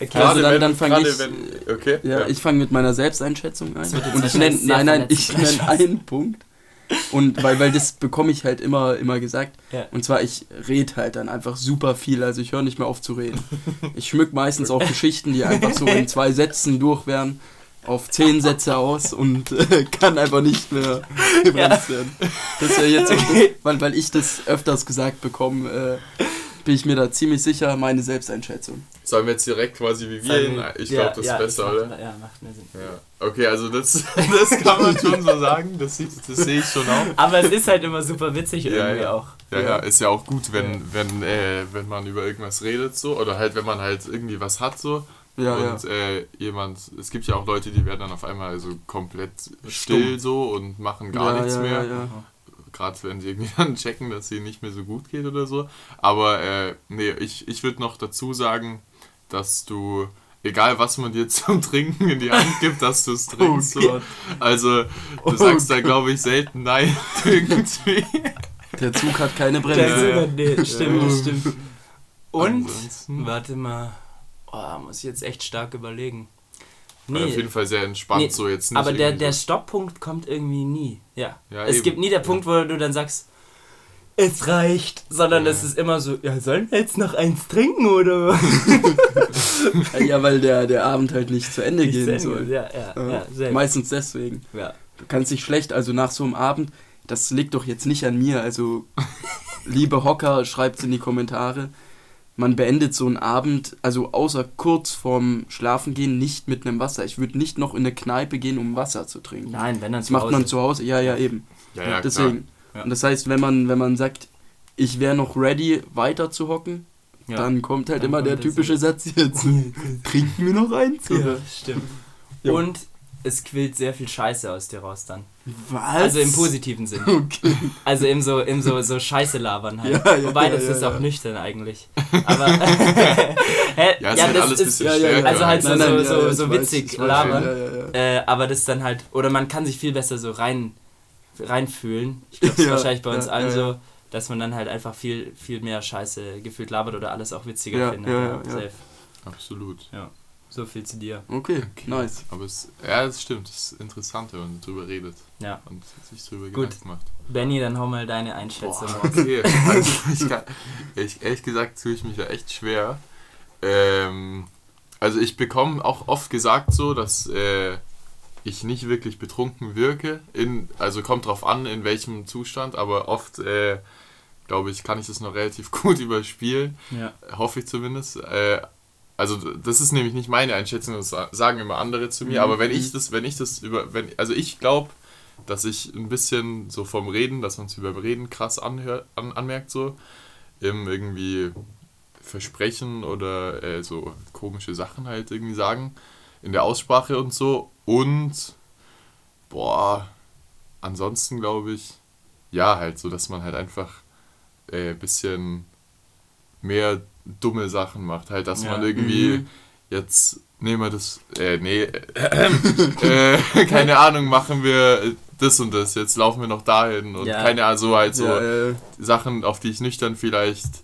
Speaker 2: Okay.
Speaker 1: Also dann- dann fang
Speaker 3: gerade
Speaker 1: ich-
Speaker 3: wenn- okay.
Speaker 1: Ja, ich fange mit meiner Selbsteinschätzung ein. Und ich nenne, nein, nein, ich nenne einen Punkt. Und weil, weil das bekomme ich halt immer, immer gesagt.
Speaker 2: Ja.
Speaker 1: Und zwar, ich rede halt dann einfach super viel. Also ich höre nicht mehr auf zu reden. Ich schmück meistens auch Geschichten, die einfach so in zwei Sätzen durch wären, auf zehn Sätze aus und äh, kann einfach nicht mehr gebremst werden. Das ist ja jetzt, weil, weil ich das öfters gesagt bekomme, äh, bin ich mir da ziemlich sicher, meine Selbsteinschätzung.
Speaker 3: Sollen wir jetzt direkt quasi wie wir hin? Ich
Speaker 2: Ja,
Speaker 3: glaube, das
Speaker 2: ja,
Speaker 3: ist besser, oder?
Speaker 2: Ja, macht mehr Sinn.
Speaker 3: Ja. Okay, also das, das kann man schon so sagen. Das, das sehe ich schon auch.
Speaker 2: Aber es ist halt immer super witzig
Speaker 3: Ja,
Speaker 2: irgendwie
Speaker 3: ja.
Speaker 2: auch.
Speaker 3: Ja, ja, ist ja auch gut, wenn,
Speaker 2: Ja.
Speaker 3: wenn, äh, wenn man über irgendwas redet so oder halt wenn man halt irgendwie was hat so
Speaker 1: Ja, ja.
Speaker 3: und Äh, jemand, es gibt ja auch Leute, die werden dann auf einmal so komplett still so und machen gar
Speaker 1: ja,
Speaker 3: nichts
Speaker 1: ja,
Speaker 3: mehr.
Speaker 1: Ja, ja.
Speaker 3: Gerade wenn sie irgendwie dann checken, dass sie nicht mehr so gut geht oder so. Aber äh, nee, ich, ich würde noch dazu sagen, dass du, egal was man dir zum Trinken in die Hand gibt, dass du es trinkst. so.
Speaker 1: Gott.
Speaker 3: Also du
Speaker 1: Oh
Speaker 3: sagst da glaube ich selten nein irgendwie.
Speaker 1: Der Zug hat keine
Speaker 2: Der
Speaker 1: Bremse.
Speaker 2: immer- nee, stimmt,
Speaker 3: Ja.
Speaker 2: das stimmt. Und,
Speaker 3: Ansonsten-
Speaker 2: warte mal, oh, muss ich jetzt echt stark überlegen.
Speaker 3: War auf jeden Fall sehr entspannt,
Speaker 2: Nee,
Speaker 3: so jetzt nicht.
Speaker 2: aber der, der Stopppunkt kommt irgendwie nie. Ja.
Speaker 3: Ja,
Speaker 2: es
Speaker 3: eben.
Speaker 2: gibt nie der Punkt, wo du dann sagst, es reicht, sondern
Speaker 3: Ja.
Speaker 2: es ist immer so, ja, sollen wir jetzt noch eins trinken oder?
Speaker 1: Ja, weil der, der Abend halt nicht zu Ende
Speaker 2: Nicht
Speaker 1: gehen
Speaker 2: Ende.
Speaker 1: soll.
Speaker 2: Ja, ja,
Speaker 1: Ja. Meistens deswegen.
Speaker 2: ja.
Speaker 1: Du kannst dich schlecht, also nach so einem Abend, das liegt doch jetzt nicht an mir. Also, liebe Hocker, schreibt's in die Kommentare. Man beendet so einen Abend, also außer kurz vorm Schlafengehen, nicht mit einem Wasser. Ich würde nicht noch in eine Kneipe gehen, um Wasser zu trinken.
Speaker 2: Nein, wenn dann
Speaker 1: Das macht man zu Hause, ja, ja, eben.
Speaker 3: Ja, ja,
Speaker 1: Deswegen.
Speaker 2: Ja.
Speaker 1: Und das heißt, wenn man, wenn man sagt, ich wäre noch ready, weiter zu hocken,
Speaker 2: Ja.
Speaker 1: dann kommt halt
Speaker 2: Dann
Speaker 1: immer
Speaker 2: kommt
Speaker 1: der typische Satz jetzt. Trinken wir noch eins?
Speaker 2: Ja,
Speaker 1: Oder?
Speaker 2: stimmt.
Speaker 1: Ja.
Speaker 2: Und es quillt sehr viel Scheiße aus dir raus dann.
Speaker 1: Was?
Speaker 2: Also im positiven Sinn.
Speaker 1: Okay.
Speaker 2: Also im so, im so, so Scheiße labern halt.
Speaker 1: Ja, ja,
Speaker 2: Wobei, das
Speaker 1: ja,
Speaker 2: ist
Speaker 1: ja.
Speaker 2: auch nüchtern eigentlich. Aber. Hä?
Speaker 3: Ja, ist halt alles ein bisschen
Speaker 1: ja, ja.
Speaker 3: stärker.
Speaker 2: Also halt so,
Speaker 1: Nein, nein,
Speaker 2: so,
Speaker 1: ja,
Speaker 2: so, so witzig
Speaker 1: weiß,
Speaker 2: labern.
Speaker 1: Ja, ja, ja.
Speaker 2: Äh, aber das ist dann halt, oder man kann sich viel besser so rein reinfühlen. Ich glaube, das ist
Speaker 1: Ja,
Speaker 2: wahrscheinlich bei uns
Speaker 1: ja,
Speaker 2: allen
Speaker 1: ja,
Speaker 2: so, dass man dann halt einfach viel, viel mehr Scheiße gefühlt labert oder alles auch witziger
Speaker 1: Ja,
Speaker 2: findet.
Speaker 1: ja, ja, ja.
Speaker 2: safe.
Speaker 3: Absolut.
Speaker 2: So viel zu dir.
Speaker 1: Okay, nice.
Speaker 3: Aber es, ja, es stimmt, es ist interessant, wenn man drüber redet
Speaker 2: Ja.
Speaker 3: und sich drüber
Speaker 2: Gut.
Speaker 3: Gedanken macht.
Speaker 2: Benny, dann hau mal deine Einschätzung.
Speaker 3: Boah, okay. Also ich kann, ich, ehrlich gesagt tue ich mich da echt schwer. Ähm, also ich bekomme auch oft gesagt so, dass äh, ich nicht wirklich betrunken wirke. In, also kommt drauf an, in welchem Zustand, aber oft, äh, glaube ich, kann ich das noch relativ gut überspielen.
Speaker 2: Ja.
Speaker 3: Hoffe ich zumindest. Äh, also das ist nämlich nicht meine Einschätzung, das sa- sagen immer andere zu mir.
Speaker 1: Mhm.
Speaker 3: Aber wenn ich das, wenn ich das über, wenn, also ich glaube, dass ich ein bisschen so vom Reden, dass man es über Reden krass anhört, an, anmerkt so, im irgendwie Versprechen oder äh, so komische Sachen halt irgendwie sagen in der Aussprache und so und boah, ansonsten glaube ich, ja halt so, dass man halt einfach äh, ein bisschen mehr dumme Sachen macht, halt, dass
Speaker 2: Ja.
Speaker 3: man irgendwie
Speaker 1: Mhm.
Speaker 3: jetzt nehmen wir das, äh, nee, äh, äh, keine Ahnung, machen wir das und das, jetzt laufen wir noch dahin und
Speaker 2: Ja.
Speaker 3: keine Ahnung, so halt so
Speaker 1: Ja,
Speaker 3: Sachen, auf die ich nüchtern vielleicht,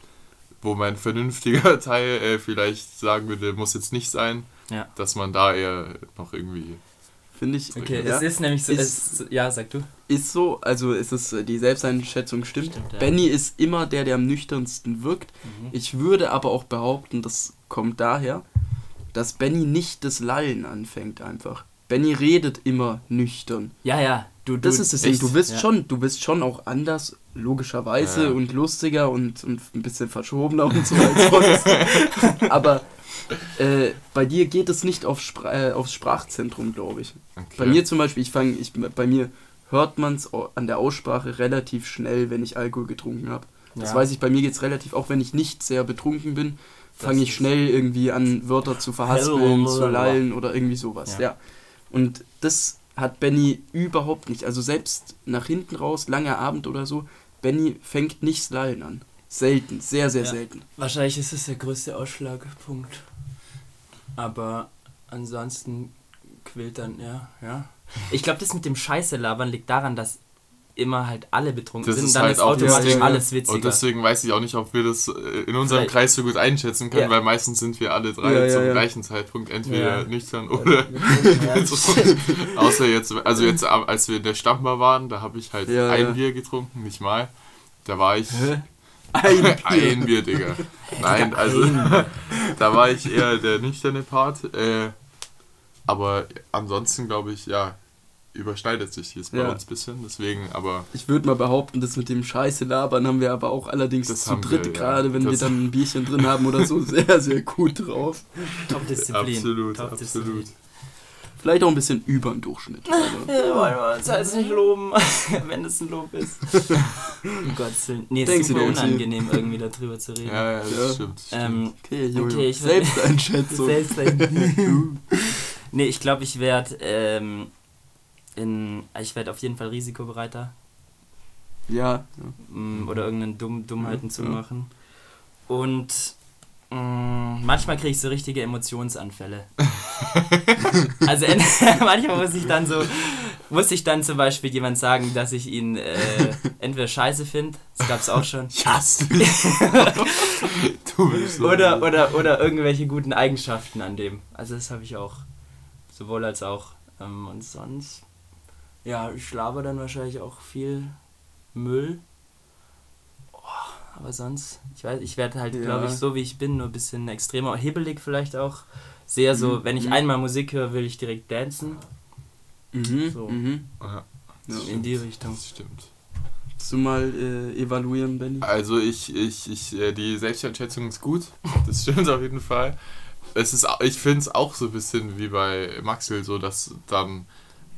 Speaker 3: wo mein vernünftiger Teil äh, vielleicht sagen würde, muss jetzt nicht sein,
Speaker 2: Ja.
Speaker 3: dass man da eher noch irgendwie.
Speaker 1: Finde ich.
Speaker 2: Okay,
Speaker 1: ja,
Speaker 2: es ist nämlich so,
Speaker 1: Ist-
Speaker 2: es, ja, sag du.
Speaker 1: ist so, also ist es äh, die Selbsteinschätzung stimmt.
Speaker 2: Stimmt, ja.
Speaker 1: Benny ist immer der, der am nüchternsten wirkt.
Speaker 2: Mhm.
Speaker 1: Ich würde aber auch behaupten, das kommt daher, dass Benny nicht das Lallen anfängt einfach. Benny redet immer nüchtern.
Speaker 2: Ja, ja, du, du
Speaker 1: Das ist das Ding. Du bist
Speaker 2: Ja.
Speaker 1: schon, du bist schon auch anders, logischerweise,
Speaker 3: Ja.
Speaker 1: und lustiger und, und ein bisschen verschobener und so als sonst. aber äh, bei dir geht es nicht auf Spra äh, aufs Sprachzentrum, glaube ich.
Speaker 3: Okay.
Speaker 1: Bei mir zum Beispiel, ich fange, ich, bei mir hört man es an der Aussprache relativ schnell, wenn ich Alkohol getrunken habe. Das
Speaker 2: Ja.
Speaker 1: weiß ich, bei mir geht es relativ, auch wenn ich nicht sehr betrunken bin, fange ich schnell irgendwie an, Wörter zu verhaspeln, zu lallen oder irgendwie sowas.
Speaker 2: Ja.
Speaker 1: Ja. Und das hat Benny überhaupt nicht. Also selbst nach hinten raus, langer Abend oder so, Benny fängt nicht Lallen an. Selten, sehr, sehr
Speaker 2: Ja.
Speaker 1: selten.
Speaker 2: Wahrscheinlich ist es der größte Ausschlagpunkt. Aber ansonsten quillt dann, ja, ja. Ich glaube, das mit dem Scheiße labern liegt daran, dass immer halt alle betrunken
Speaker 3: Das
Speaker 2: sind.
Speaker 3: ist
Speaker 2: dann
Speaker 3: halt
Speaker 2: ist automatisch
Speaker 3: Ding.
Speaker 2: alles witziger.
Speaker 3: Und deswegen weiß ich auch nicht, ob wir das in unserem
Speaker 2: Vielleicht-
Speaker 3: Kreis so gut einschätzen können,
Speaker 2: Ja.
Speaker 3: weil meistens sind wir alle drei
Speaker 1: Ja, ja,
Speaker 3: zum
Speaker 1: ja.
Speaker 3: gleichen Zeitpunkt entweder
Speaker 2: Ja.
Speaker 3: nüchtern oder.
Speaker 2: Ja.
Speaker 3: Außer jetzt, also jetzt, als wir in der Stammbar waren, da habe ich halt
Speaker 1: Ja,
Speaker 3: ein
Speaker 1: ja.
Speaker 3: Bier getrunken, nicht mal. Da war ich.
Speaker 1: Ein Bier.
Speaker 3: ein Bier, Digga. Nein, also da war ich eher der nüchterne Part. Äh, aber ansonsten glaube ich, ja, überschneidet sich jetzt bei
Speaker 1: Ja.
Speaker 3: uns ein bisschen. Deswegen, aber
Speaker 1: Ich würde mal behaupten, das mit dem Scheiße labern haben wir aber auch allerdings
Speaker 3: Das
Speaker 1: zu dritt,
Speaker 3: wir, ja.
Speaker 1: gerade wenn wir
Speaker 3: Das-
Speaker 1: dann ein Bierchen drin haben oder so, sehr, sehr gut drauf.
Speaker 2: Top-Disziplin.
Speaker 3: absolut,
Speaker 2: Top-Disziplin.
Speaker 3: absolut.
Speaker 1: Vielleicht auch ein bisschen über den Durchschnitt. Also,
Speaker 2: Ja, wollen wir uns jetzt nicht loben, wenn es ein Lob ist. um Gottes Willen. Nee, es ist super unangenehm, irgendwie darüber zu reden.
Speaker 3: Ja, ja, das
Speaker 1: Ja.
Speaker 3: stimmt.
Speaker 2: Ähm,
Speaker 1: okay, Jojo.
Speaker 2: Okay, ich
Speaker 1: Selbsteinschätzung.
Speaker 2: Selbst ein- nee, ich glaube, ich werde ähm, in. Ich werde auf jeden Fall risikobereiter.
Speaker 1: ja,
Speaker 2: mm, Oder irgendeinen Dumm, Dummheiten
Speaker 1: Ja,
Speaker 2: zu
Speaker 1: ja.
Speaker 2: machen. Und manchmal kriege ich so richtige Emotionsanfälle. also manchmal muss ich dann so. Muss ich dann zum Beispiel jemand sagen, dass ich ihn äh, entweder scheiße finde, das gab es auch schon,
Speaker 3: Ich hasse du bist so
Speaker 2: oder, oder, oder irgendwelche guten Eigenschaften an dem. Also das habe ich auch. sowohl als auch. Ähm, und sonst, ja, ich laber dann wahrscheinlich auch viel Müll. Aber sonst, ich weiß, ich werde halt,
Speaker 1: Ja.
Speaker 2: glaube ich, so wie ich bin, nur ein bisschen extremer, hebelig vielleicht auch. Sehr so,
Speaker 1: Mhm.
Speaker 2: wenn ich
Speaker 1: Mhm.
Speaker 2: einmal Musik höre, will ich direkt dancen.
Speaker 1: Mhm.
Speaker 2: So.
Speaker 1: Mhm.
Speaker 3: Ja.
Speaker 2: In die Richtung.
Speaker 3: das stimmt.
Speaker 1: Willst du mal äh, evaluieren, Benny?
Speaker 3: Also ich, ich, ich, äh, die Selbsteinschätzung ist gut. Das stimmt auf jeden Fall. Es ist, ich finde es auch so ein bisschen wie bei Maxwell so, dass dann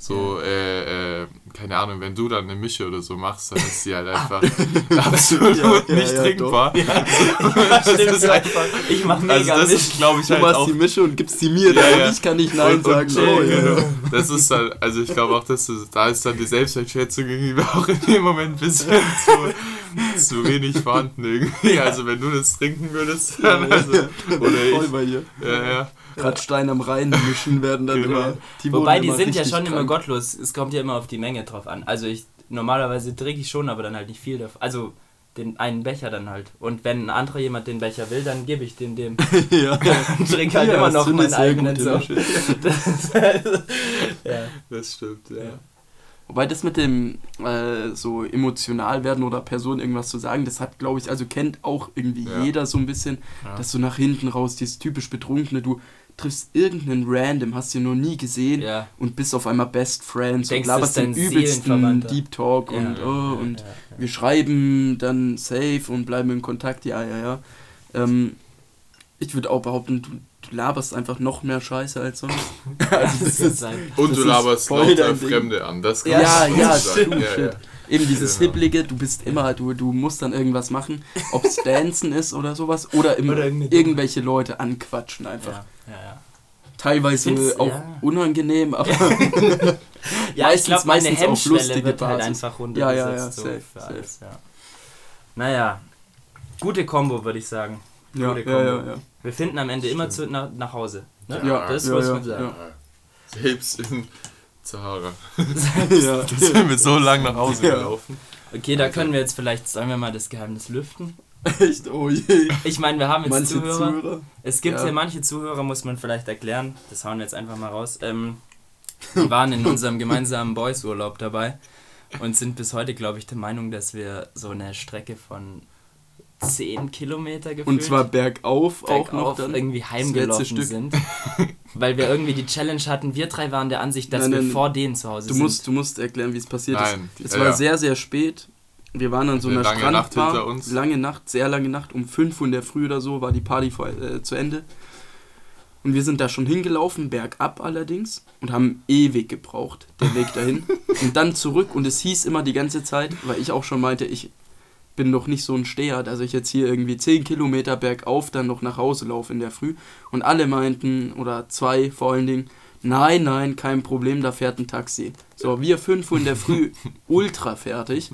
Speaker 3: so, äh, äh, keine Ahnung, wenn du dann eine Mische oder so machst, dann ist die halt einfach absolut
Speaker 1: Ja, ja,
Speaker 3: nicht
Speaker 1: ja,
Speaker 3: trinkbar.
Speaker 2: das ist einfach, ich mach mega
Speaker 3: Also das
Speaker 2: Mist.
Speaker 3: ist, glaube ich,
Speaker 1: Du
Speaker 3: halt
Speaker 1: machst
Speaker 3: auch
Speaker 1: die Mische und gibst sie mir,
Speaker 3: Ja,
Speaker 1: dann und ich kann nicht Nein
Speaker 3: Und- und-
Speaker 1: sagen. oh, ja.
Speaker 3: genau. Das ist dann, also ich glaube auch, dass das, da ist dann die Selbsteinschätzung irgendwie auch in dem Moment ein bisschen zu, zu wenig vorhanden irgendwie. Also wenn du das trinken würdest, dann also, oder
Speaker 1: Voll
Speaker 3: ich.
Speaker 1: bei dir.
Speaker 3: Ja, ja.
Speaker 1: Radstein am Rhein mischen werden dann
Speaker 3: Genau.
Speaker 1: immer. Die
Speaker 2: Wobei, die
Speaker 1: immer
Speaker 2: sind ja schon immer
Speaker 1: krank.
Speaker 2: gottlos. Es kommt ja immer auf die Menge drauf an. Also ich, normalerweise trinke ich schon, aber dann halt nicht viel davon. Also den einen Becher dann halt. Und wenn ein anderer jemand den Becher will, dann gebe ich den dem.
Speaker 1: ja.
Speaker 2: Und trinke halt
Speaker 1: Ja,
Speaker 2: immer noch meinen eigenen so. Das, ja.
Speaker 3: Das stimmt, ja.
Speaker 2: Ja.
Speaker 1: Wobei das mit dem äh, so emotional werden oder Person irgendwas zu sagen, das hat, glaube ich, also kennt auch irgendwie
Speaker 3: Ja.
Speaker 1: jeder so ein bisschen,
Speaker 3: Ja.
Speaker 1: dass du nach hinten raus, dieses typisch Betrunkene, du triffst irgendeinen Random, hast ihn noch nie gesehen
Speaker 2: ja.
Speaker 1: und bist auf einmal Best Friends
Speaker 2: Denkst,
Speaker 1: und
Speaker 2: das
Speaker 1: laberst
Speaker 2: ist
Speaker 1: den
Speaker 2: dein
Speaker 1: übelsten. Deep Talk
Speaker 2: Ja,
Speaker 1: und, oh,
Speaker 2: ja,
Speaker 1: und
Speaker 2: ja,
Speaker 1: wir schreiben dann safe und bleiben in Kontakt, ja, ja, ja. Ähm, ich würde auch behaupten, du, du laberst einfach noch mehr Scheiße als sonst. Also das ist,
Speaker 2: sein.
Speaker 3: Und
Speaker 1: Das
Speaker 3: du
Speaker 1: ist
Speaker 3: laberst lauter. Fremde an. Das kann
Speaker 1: Ja, ja,
Speaker 3: Ja,
Speaker 1: shit.
Speaker 3: Ja.
Speaker 1: Eben dieses
Speaker 3: Genau.
Speaker 1: Hibbelige, du bist immer, du, du musst dann irgendwas machen, ob es Dancen ist oder sowas, oder, im,
Speaker 2: Oder
Speaker 1: irgendwelche Leute anquatschen einfach.
Speaker 2: Ja, ja, ja.
Speaker 1: Teilweise
Speaker 2: Find's-
Speaker 1: auch
Speaker 2: ja.
Speaker 1: unangenehm, aber
Speaker 2: Ja, ich
Speaker 1: Meistens-
Speaker 2: glaube, meine
Speaker 1: meistens auch lustige
Speaker 2: wird halt
Speaker 1: Basis.
Speaker 2: einfach
Speaker 1: Ja, ja,
Speaker 2: runtergesetzt.
Speaker 1: ja,
Speaker 2: so
Speaker 1: safe,
Speaker 2: für
Speaker 1: safe.
Speaker 2: alles, ja. Naja, gute Kombo, würde ich sagen.
Speaker 1: ja,
Speaker 2: Gute
Speaker 1: ja, ja,
Speaker 2: Kombo.
Speaker 1: ja.
Speaker 2: Wir finden am Ende immer zu, nach, nach Hause. Ne?
Speaker 1: Ja,
Speaker 2: das
Speaker 1: ja,
Speaker 2: muss
Speaker 1: ja,
Speaker 2: man sagen.
Speaker 1: ja.
Speaker 3: Selbst in Sahara.
Speaker 1: ja.
Speaker 3: Da sind wir so lang nach Hause
Speaker 1: Ja.
Speaker 3: gelaufen.
Speaker 2: Okay, da können wir jetzt vielleicht, sagen wir mal, das Geheimnis lüften.
Speaker 1: Echt, oh je.
Speaker 2: Ich meine, wir haben jetzt
Speaker 1: Manche
Speaker 2: Zuhörer.
Speaker 1: Zuhörer.
Speaker 2: Es gibt
Speaker 1: Ja.
Speaker 2: ja. manche Zuhörer, muss man vielleicht erklären. Das hauen wir jetzt einfach mal raus. Ähm, wir waren in unserem gemeinsamen Boys-Urlaub dabei und sind bis heute, glaube ich, der Meinung, dass wir so eine Strecke von 10 Kilometer gefühlt
Speaker 1: Und zwar bergauf, auch noch
Speaker 2: bergauf
Speaker 1: dann.
Speaker 2: irgendwie heimgelaufen
Speaker 1: Stück.
Speaker 2: sind. Weil wir irgendwie die Challenge hatten. Wir drei waren der Ansicht, dass
Speaker 1: Nein,
Speaker 2: wir
Speaker 1: nein,
Speaker 2: vor denen zu Hause
Speaker 1: Du
Speaker 2: sind.
Speaker 1: musst, du musst erklären, wie es passiert
Speaker 3: Nein,
Speaker 1: ist. Es
Speaker 3: ja,
Speaker 1: war
Speaker 3: ja.
Speaker 1: sehr, sehr spät. Wir waren an so
Speaker 3: Eine
Speaker 1: einer
Speaker 3: lange Nacht
Speaker 1: Strandbar.
Speaker 3: hinter uns.
Speaker 1: Lange Nacht, sehr lange Nacht. Um 5 Uhr in der Früh oder so war die Party vor, äh, zu Ende. Und wir sind da schon hingelaufen, bergab allerdings, und haben ewig gebraucht, der Weg dahin. und dann zurück und es hieß immer die ganze Zeit, weil ich auch schon meinte, ich bin doch nicht so ein Steher, dass ich jetzt hier irgendwie 10 Kilometer bergauf dann noch nach Hause laufe in der Früh. Und alle meinten, oder zwei vor allen Dingen, nein, nein, kein Problem, da fährt ein Taxi. So, wir 5 Uhr in der Früh, ultra fertig,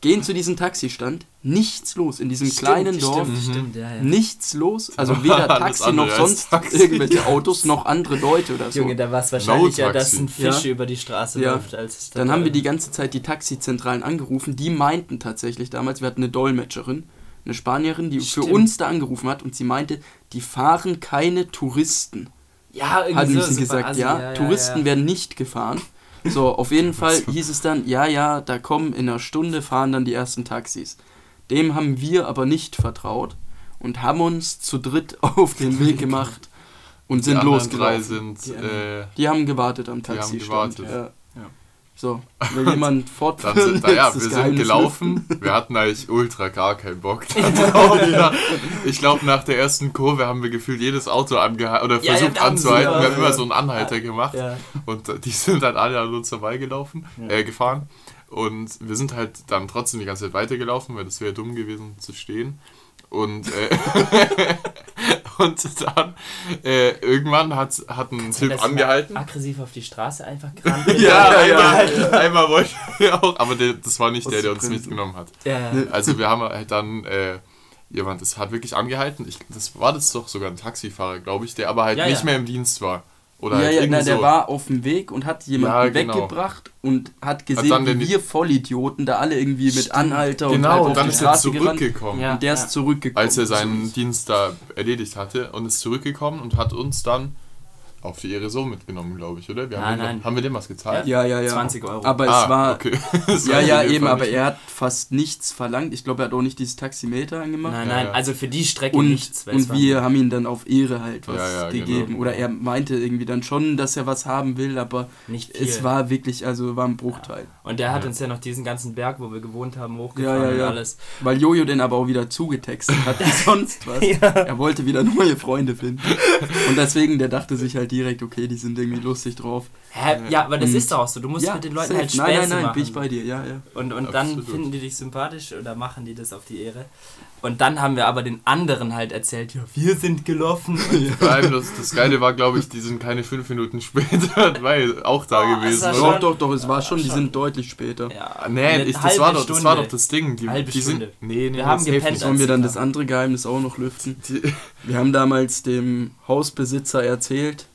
Speaker 1: gehen zu diesem Taxistand, nichts los in diesem kleinen Dorf.
Speaker 2: Stimmt, stimmt, ja, ja.
Speaker 1: Nichts los, also weder Taxi noch sonst
Speaker 3: Taxi.
Speaker 1: irgendwelche Autos noch andere Leute oder so.
Speaker 2: Junge, da war es wahrscheinlicher, dass ein
Speaker 1: Ja.
Speaker 2: Fisch über die Straße
Speaker 1: Ja.
Speaker 2: läuft, als
Speaker 1: Dann haben wir die ganze Zeit die Taxizentralen angerufen. Die meinten tatsächlich damals, wir hatten eine Dolmetscherin, eine Spanierin, die für
Speaker 2: Stimmt.
Speaker 1: uns da angerufen hat und sie meinte, die fahren keine Touristen.
Speaker 2: Ja, irgendwie
Speaker 1: Hatten
Speaker 2: so,
Speaker 1: gesagt,
Speaker 2: assi,
Speaker 1: ja, Touristen
Speaker 2: ja.
Speaker 1: werden nicht gefahren. So, auf jeden Fall hieß es dann, ja, ja, da kommen in einer Stunde fahren dann die ersten Taxis. Dem haben wir aber nicht vertraut und haben uns zu dritt auf den Weg gemacht und sind losgelaufen.
Speaker 3: sind,
Speaker 2: Die
Speaker 3: äh,
Speaker 1: Die haben gewartet am
Speaker 3: Die haben gewartet.
Speaker 1: Ja.
Speaker 2: Ja.
Speaker 1: So, will jemand
Speaker 3: dann
Speaker 1: fortführen?
Speaker 3: sind, naja,
Speaker 1: jetzt
Speaker 3: wir sind gelaufen. Wir hatten eigentlich ultra gar keinen Bock. ich glaube, nach der ersten Kurve haben wir gefühlt jedes Auto angehalten oder
Speaker 2: Ja, ja,
Speaker 3: versucht
Speaker 2: sie,
Speaker 3: anzuhalten.
Speaker 2: ja,
Speaker 3: wir haben
Speaker 1: ja.
Speaker 3: immer so einen Anhalter gemacht.
Speaker 2: Ja.
Speaker 3: Und äh, die sind dann alle an uns vorbeigelaufen,
Speaker 2: Ja.
Speaker 3: äh, gefahren. Und wir sind halt dann trotzdem die ganze Zeit weitergelaufen, weil das wäre dumm gewesen zu stehen. Und, äh, und dann äh, irgendwann hat, hat ein Typ angehalten.
Speaker 2: aggressiv auf die Straße einfach gerannt.
Speaker 3: Ja,
Speaker 1: ja,
Speaker 3: einmal, einmal wollte wir auch, aber der, das war nicht der, der uns mitgenommen hat.
Speaker 2: ja.
Speaker 3: Also wir haben halt dann äh, jemand, das hat wirklich angehalten. Ich, das war das doch sogar ein Taxifahrer, glaube ich, der aber halt
Speaker 2: Ja,
Speaker 3: nicht
Speaker 2: ja.
Speaker 3: mehr im Dienst war. Oder
Speaker 1: ja,
Speaker 3: halt
Speaker 1: ja, na, der
Speaker 3: so.
Speaker 1: war auf dem Weg und hat jemanden
Speaker 3: Ja, genau.
Speaker 1: weggebracht und hat gesehen,
Speaker 3: dann
Speaker 1: wie
Speaker 3: den-
Speaker 1: wir Vollidioten da alle irgendwie mit
Speaker 2: Stimmt.
Speaker 1: Anhalter und
Speaker 3: Genau, und
Speaker 1: auf
Speaker 3: dann
Speaker 1: die
Speaker 3: ist er zurückgekommen.
Speaker 2: Ja.
Speaker 1: Und der ist zurückgekommen.
Speaker 3: als er seinen. Dienst da erledigt hatte und ist zurückgekommen und hat uns dann auf die Ehre so mitgenommen, glaube ich, oder? Wir
Speaker 2: Nein,
Speaker 3: haben,
Speaker 2: nein.
Speaker 3: Dem, haben wir dem was gezahlt?
Speaker 1: Ja, ja, ja.
Speaker 2: 20 Euro.
Speaker 1: Aber
Speaker 3: ah,
Speaker 1: es war.
Speaker 3: Okay.
Speaker 1: Ja,
Speaker 3: war
Speaker 1: ja, eben,
Speaker 3: Fall
Speaker 1: aber er hat fast nichts verlangt. Ich glaube, er hat auch nicht dieses Taximeter angemacht.
Speaker 2: nein,
Speaker 3: Ja,
Speaker 2: nein,
Speaker 3: ja.
Speaker 2: also für die Strecke
Speaker 1: Und,
Speaker 2: nichts.
Speaker 1: und wir haben ihm dann auf Ehre halt was
Speaker 3: Ja, ja,
Speaker 1: gegeben.
Speaker 3: genau.
Speaker 1: Oder er meinte irgendwie dann schon, dass er was haben will, aber es war wirklich, also war ein Bruchteil.
Speaker 2: und der hat
Speaker 3: Ja.
Speaker 2: uns ja noch diesen ganzen Berg, wo wir gewohnt haben,
Speaker 1: Ja,
Speaker 2: hochgefahren
Speaker 1: ja,
Speaker 2: und
Speaker 1: ja.
Speaker 2: alles.
Speaker 1: Weil Jojo den aber auch wieder zugetextet hat, wie sonst was. Er wollte wieder neue Freunde finden. Und deswegen, der dachte sich halt direkt, okay, die sind irgendwie lustig drauf.
Speaker 2: Hä? Ja, aber das ist doch auch so. Du musst
Speaker 1: ja,
Speaker 2: mit den Leuten
Speaker 1: safe.
Speaker 2: halt Späße
Speaker 1: Nein, nein, nein,
Speaker 2: machen.
Speaker 1: bin ich bei dir, ja, ja.
Speaker 2: Und, und dann finden die dich sympathisch oder machen die das auf die Ehre. Und dann haben wir aber den anderen halt erzählt, ja, wir sind gelaufen.
Speaker 3: Vor allem das, das Geile war, glaube ich, die sind keine fünf Minuten später, weil auch da
Speaker 2: Oh,
Speaker 3: gewesen.
Speaker 2: das
Speaker 3: oder?
Speaker 1: Doch, doch, doch, es war schon, die sind deutlich später.
Speaker 2: Ja,
Speaker 3: Ah, Nee, ich, das, war doch, das war doch das Ding. Die,
Speaker 2: Halbe
Speaker 3: die
Speaker 2: Stunde.
Speaker 3: sind. Nee, nee,
Speaker 2: Wir haben gepennt.
Speaker 1: Sollen wir dann das andere Geheimnis auch noch lüften?
Speaker 3: Die,
Speaker 1: Wir haben damals dem Hausbesitzer erzählt,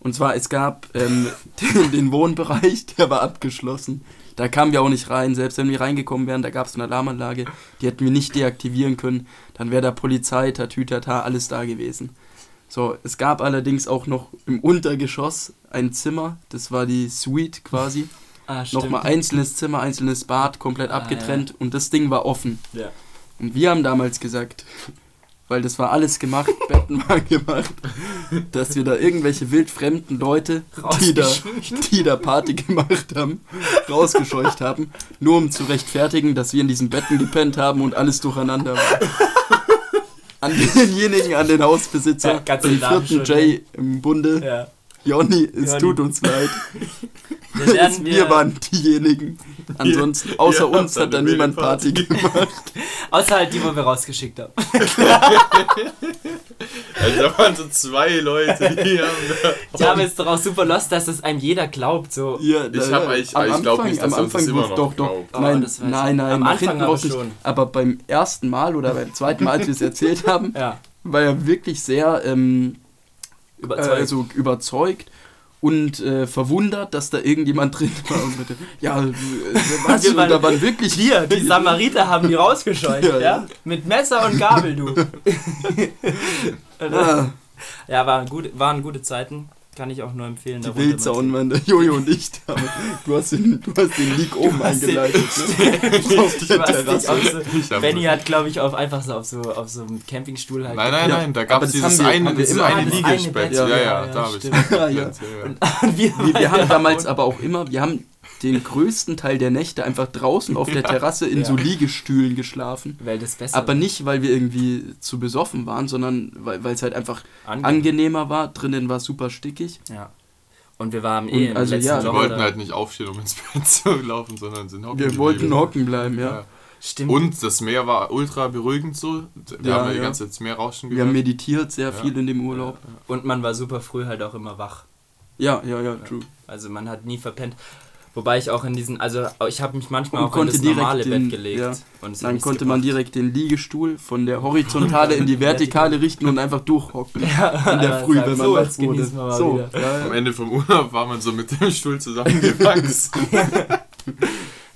Speaker 1: und zwar es gab ähm, den, den Wohnbereich, der war abgeschlossen. Da kamen wir auch nicht rein, selbst wenn wir reingekommen wären, da gab es eine Alarmanlage, die hätten wir nicht deaktivieren können. Dann wäre da Polizei, Tatütata, alles da gewesen. So, es gab allerdings auch noch im Untergeschoss ein Zimmer, das war die Suite quasi.
Speaker 2: ah.
Speaker 1: Nochmal einzelnes Zimmer, einzelnes Bad, komplett
Speaker 2: Ah,
Speaker 1: abgetrennt und das Ding war offen.
Speaker 2: Ja.
Speaker 1: Und wir haben damals gesagt, weil das war alles gemacht, Betten waren gemacht, dass wir da irgendwelche wildfremden Leute, die da, die da Party gemacht haben, rausgescheucht haben, nur um zu rechtfertigen, dass wir in diesen Betten gepennt haben und alles durcheinander war. An denjenigen, an den Hausbesitzer,
Speaker 2: Ja,
Speaker 1: den vierten Jay im Bunde,
Speaker 2: Ja.
Speaker 1: Jonny, es
Speaker 2: Jonny.
Speaker 1: tut uns leid.
Speaker 2: Wir, werden,
Speaker 1: wir, waren diejenigen. Ansonsten, außer
Speaker 3: wir
Speaker 1: uns
Speaker 3: haben
Speaker 1: hat da niemand Party gemacht.
Speaker 2: Außer halt die, wo wir rausgeschickt haben.
Speaker 3: also da waren so zwei Leute, die haben da.
Speaker 2: Es ist doch auch super lost, dass das einem jeder glaubt. So.
Speaker 1: Ja,
Speaker 3: Ich
Speaker 1: da-
Speaker 3: hab eigentlich-
Speaker 1: am
Speaker 3: ich glaub
Speaker 1: Anfang-
Speaker 3: nicht, dass
Speaker 1: am
Speaker 3: uns das
Speaker 1: Anfang
Speaker 3: immer
Speaker 1: doch,
Speaker 3: noch
Speaker 1: doch, doch.
Speaker 2: Oh,
Speaker 1: Nein,
Speaker 2: ich.
Speaker 1: nein, nein,
Speaker 2: Am
Speaker 1: nach
Speaker 2: Anfang
Speaker 1: hinten
Speaker 2: aber
Speaker 1: raus nicht.
Speaker 2: schon.
Speaker 1: Aber beim ersten Mal oder beim zweiten Mal, als wir es erzählt haben,
Speaker 2: Ja,
Speaker 1: war er wirklich sehr ähm, äh,
Speaker 2: überzeugt.
Speaker 1: also überzeugt und äh, verwundert, dass da irgendjemand drin war. Und bitte, ja, äh, was?
Speaker 2: Wir waren-
Speaker 1: da waren wirklich
Speaker 2: Wir, die Samariter, haben die rausgescheucht,
Speaker 1: Ja,
Speaker 2: ja,
Speaker 1: ja.
Speaker 2: Mit Messer und Gabel, du.
Speaker 1: Ah,
Speaker 2: ja, waren gute, waren gute Zeiten. Kann ich auch nur empfehlen.
Speaker 1: die Wildsauen waren der Jojo und ich. da. Du hast den, du hast den Leak oben eingeleitet. Ne? Auf der Terrasse.
Speaker 2: auf so,
Speaker 3: Ich hab-
Speaker 2: Benny hat, glaube ich, auf, einfach so auf so, auf so einem Campingstuhl halt.
Speaker 3: Nein, nein, nein, da gab es dieses
Speaker 1: haben wir-
Speaker 3: eine, dieses
Speaker 1: immer
Speaker 3: eine.
Speaker 2: Bett.
Speaker 3: Ja,
Speaker 2: Ja,
Speaker 3: ja,
Speaker 2: ja,
Speaker 3: da habe ich
Speaker 1: Ja, ja.
Speaker 3: ja.
Speaker 2: Und wir,
Speaker 1: Wir, wir haben damals aber auch immer, wir haben den größten Teil der Nächte einfach draußen auf der Terrasse in
Speaker 2: Ja.
Speaker 1: so Liegestühlen geschlafen.
Speaker 2: Weil das besser
Speaker 1: Aber nicht, weil wir irgendwie zu besoffen waren, sondern weil es halt einfach
Speaker 2: angenehm.
Speaker 1: angenehmer war. Drinnen war es super stickig.
Speaker 2: Ja. Und wir waren
Speaker 1: Und
Speaker 2: eh im
Speaker 1: also,
Speaker 2: letzten
Speaker 1: ja,
Speaker 3: Wir wollten halt nicht aufstehen, um ins Bett zu laufen, sondern sind hocken
Speaker 1: Wir
Speaker 3: geblieben.
Speaker 1: wollten hocken bleiben, ja.
Speaker 3: Ja.
Speaker 2: Stimmt.
Speaker 3: Und das Meer war ultra beruhigend so. Wir
Speaker 1: Ja,
Speaker 3: haben ja die ganze Zeit das Meer rauschen
Speaker 1: Wir haben
Speaker 3: gehört.
Speaker 1: meditiert sehr
Speaker 3: Ja.
Speaker 1: viel in dem Urlaub.
Speaker 2: Und man war super früh halt auch immer wach.
Speaker 1: Ja, ja, ja, true.
Speaker 2: Also man hat nie verpennt. Wobei ich auch in diesen, also ich habe mich manchmal
Speaker 1: Und
Speaker 2: auch in
Speaker 1: konnte
Speaker 2: das
Speaker 1: direkt
Speaker 2: normale
Speaker 1: den-
Speaker 2: Bett gelegt.
Speaker 1: ja.
Speaker 2: Und
Speaker 1: Dann konnte man
Speaker 2: gebracht.
Speaker 1: direkt den Liegestuhl von der Horizontale in die Vertikale richten und einfach durchhocken.
Speaker 2: ja,
Speaker 1: In der Früh, wenn man
Speaker 2: so, jetzt genießen wir
Speaker 1: wurde.
Speaker 2: mal
Speaker 1: So,
Speaker 2: wieder.
Speaker 1: ja,
Speaker 3: Am. Ende vom Urlaub war man so mit dem Stuhl zusammengewachsen.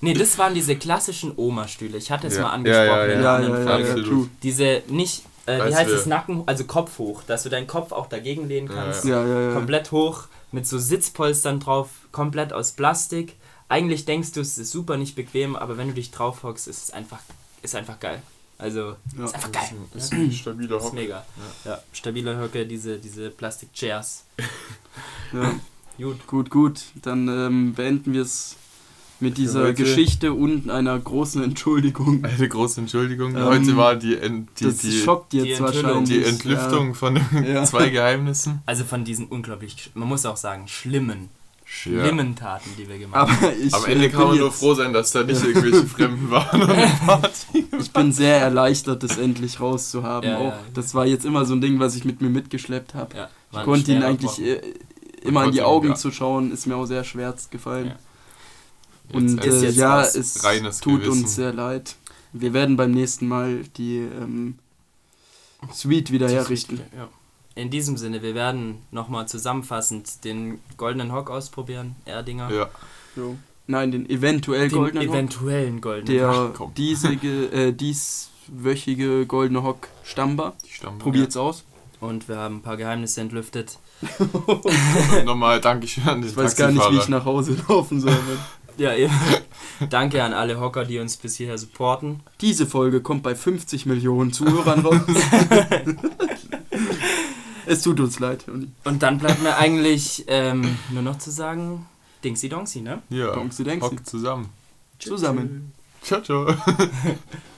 Speaker 2: Nee, das waren diese klassischen Oma-Stühle. Ich hatte es
Speaker 3: Ja.
Speaker 2: mal angesprochen
Speaker 3: Ja, ja,
Speaker 2: in
Speaker 1: Ja, ja, ja.
Speaker 2: Diese nicht, äh, wie heißt
Speaker 3: du-
Speaker 2: es, Nacken, also Kopf hoch, dass du deinen Kopf auch dagegen lehnen
Speaker 3: Ja,
Speaker 2: kannst.
Speaker 1: Ja, ja, ja.
Speaker 2: Komplett hoch, mit so Sitzpolstern drauf, komplett aus Plastik. Eigentlich denkst du, es ist super nicht bequem, aber wenn du dich drauf hockst, ist es einfach, ist einfach geil. Also,
Speaker 1: Ja.
Speaker 2: ist einfach geil.
Speaker 3: Das ist ein stabiler
Speaker 2: Ist
Speaker 3: Hock.
Speaker 2: mega. Ja, stabile Höcke, diese, diese Plastik-Chairs.
Speaker 1: ja.
Speaker 2: Gut.
Speaker 1: Gut, gut. Dann ähm, beenden wir es mit dieser
Speaker 3: heute.
Speaker 1: Geschichte und einer großen Entschuldigung.
Speaker 3: Eine große Entschuldigung.
Speaker 1: Ähm,
Speaker 3: Heute war die, Ent- die,
Speaker 1: das
Speaker 3: die,
Speaker 1: schockt
Speaker 2: die
Speaker 1: jetzt wahrscheinlich.
Speaker 3: die Entlüftung von den
Speaker 1: Ja.
Speaker 3: zwei Geheimnissen.
Speaker 2: Also von diesen unglaublich, man muss auch sagen, schlimmen,
Speaker 3: Ja.
Speaker 2: schlimmen Taten, die wir
Speaker 1: Ja.
Speaker 2: gemacht haben.
Speaker 1: Aber ich,
Speaker 3: Am Ende
Speaker 1: äh,
Speaker 3: kann man
Speaker 1: bin
Speaker 3: nur froh sein, dass da nicht irgendwelche Fremden waren.
Speaker 1: Ich bin sehr erleichtert, das endlich rauszuhaben.
Speaker 2: Ja,
Speaker 1: auch.
Speaker 2: ja.
Speaker 1: Das war jetzt immer so ein Ding, was ich mit mir mitgeschleppt habe.
Speaker 2: Ja,
Speaker 1: Ich konnte ihn eigentlich äh, immer in die Augen
Speaker 3: ja.
Speaker 1: zu schauen, ist mir auch sehr schwer gefallen.
Speaker 2: Ja.
Speaker 1: Und
Speaker 2: Ist
Speaker 1: äh,
Speaker 2: jetzt
Speaker 1: ja, es
Speaker 3: Reines
Speaker 1: tut
Speaker 3: Gewissen.
Speaker 1: uns sehr leid. Wir werden beim nächsten Mal die ähm, Suite wieder herrichten.
Speaker 2: Ja. In diesem Sinne, wir werden nochmal zusammenfassend den goldenen Hock ausprobieren, Erdinger.
Speaker 3: Ja.
Speaker 1: So. Nein, den eventuell
Speaker 2: Den
Speaker 1: goldenen Hock.
Speaker 2: eventuellen goldenen
Speaker 1: Der
Speaker 3: Ach,
Speaker 1: diesige, äh, dieswöchige goldene Hock Stammbar.
Speaker 3: Die Stamm
Speaker 1: Probiert's aus.
Speaker 2: und wir haben ein paar Geheimnisse entlüftet.
Speaker 3: Nochmal Dankeschön an den
Speaker 1: Ich weiß gar nicht, wie ich nach Hause laufen soll.
Speaker 2: Ja, eben. Danke an alle Hocker, die uns bis hierher supporten.
Speaker 1: Diese Folge kommt bei 50 Millionen Zuhörern raus. es tut uns leid.
Speaker 2: Und dann bleibt mir eigentlich ähm, nur noch zu sagen, Dingsy Dongsy, ne?
Speaker 3: Ja,
Speaker 1: Donksi Denksi.
Speaker 3: hockt zusammen.
Speaker 1: Zusammen.
Speaker 3: Ciao, ciao.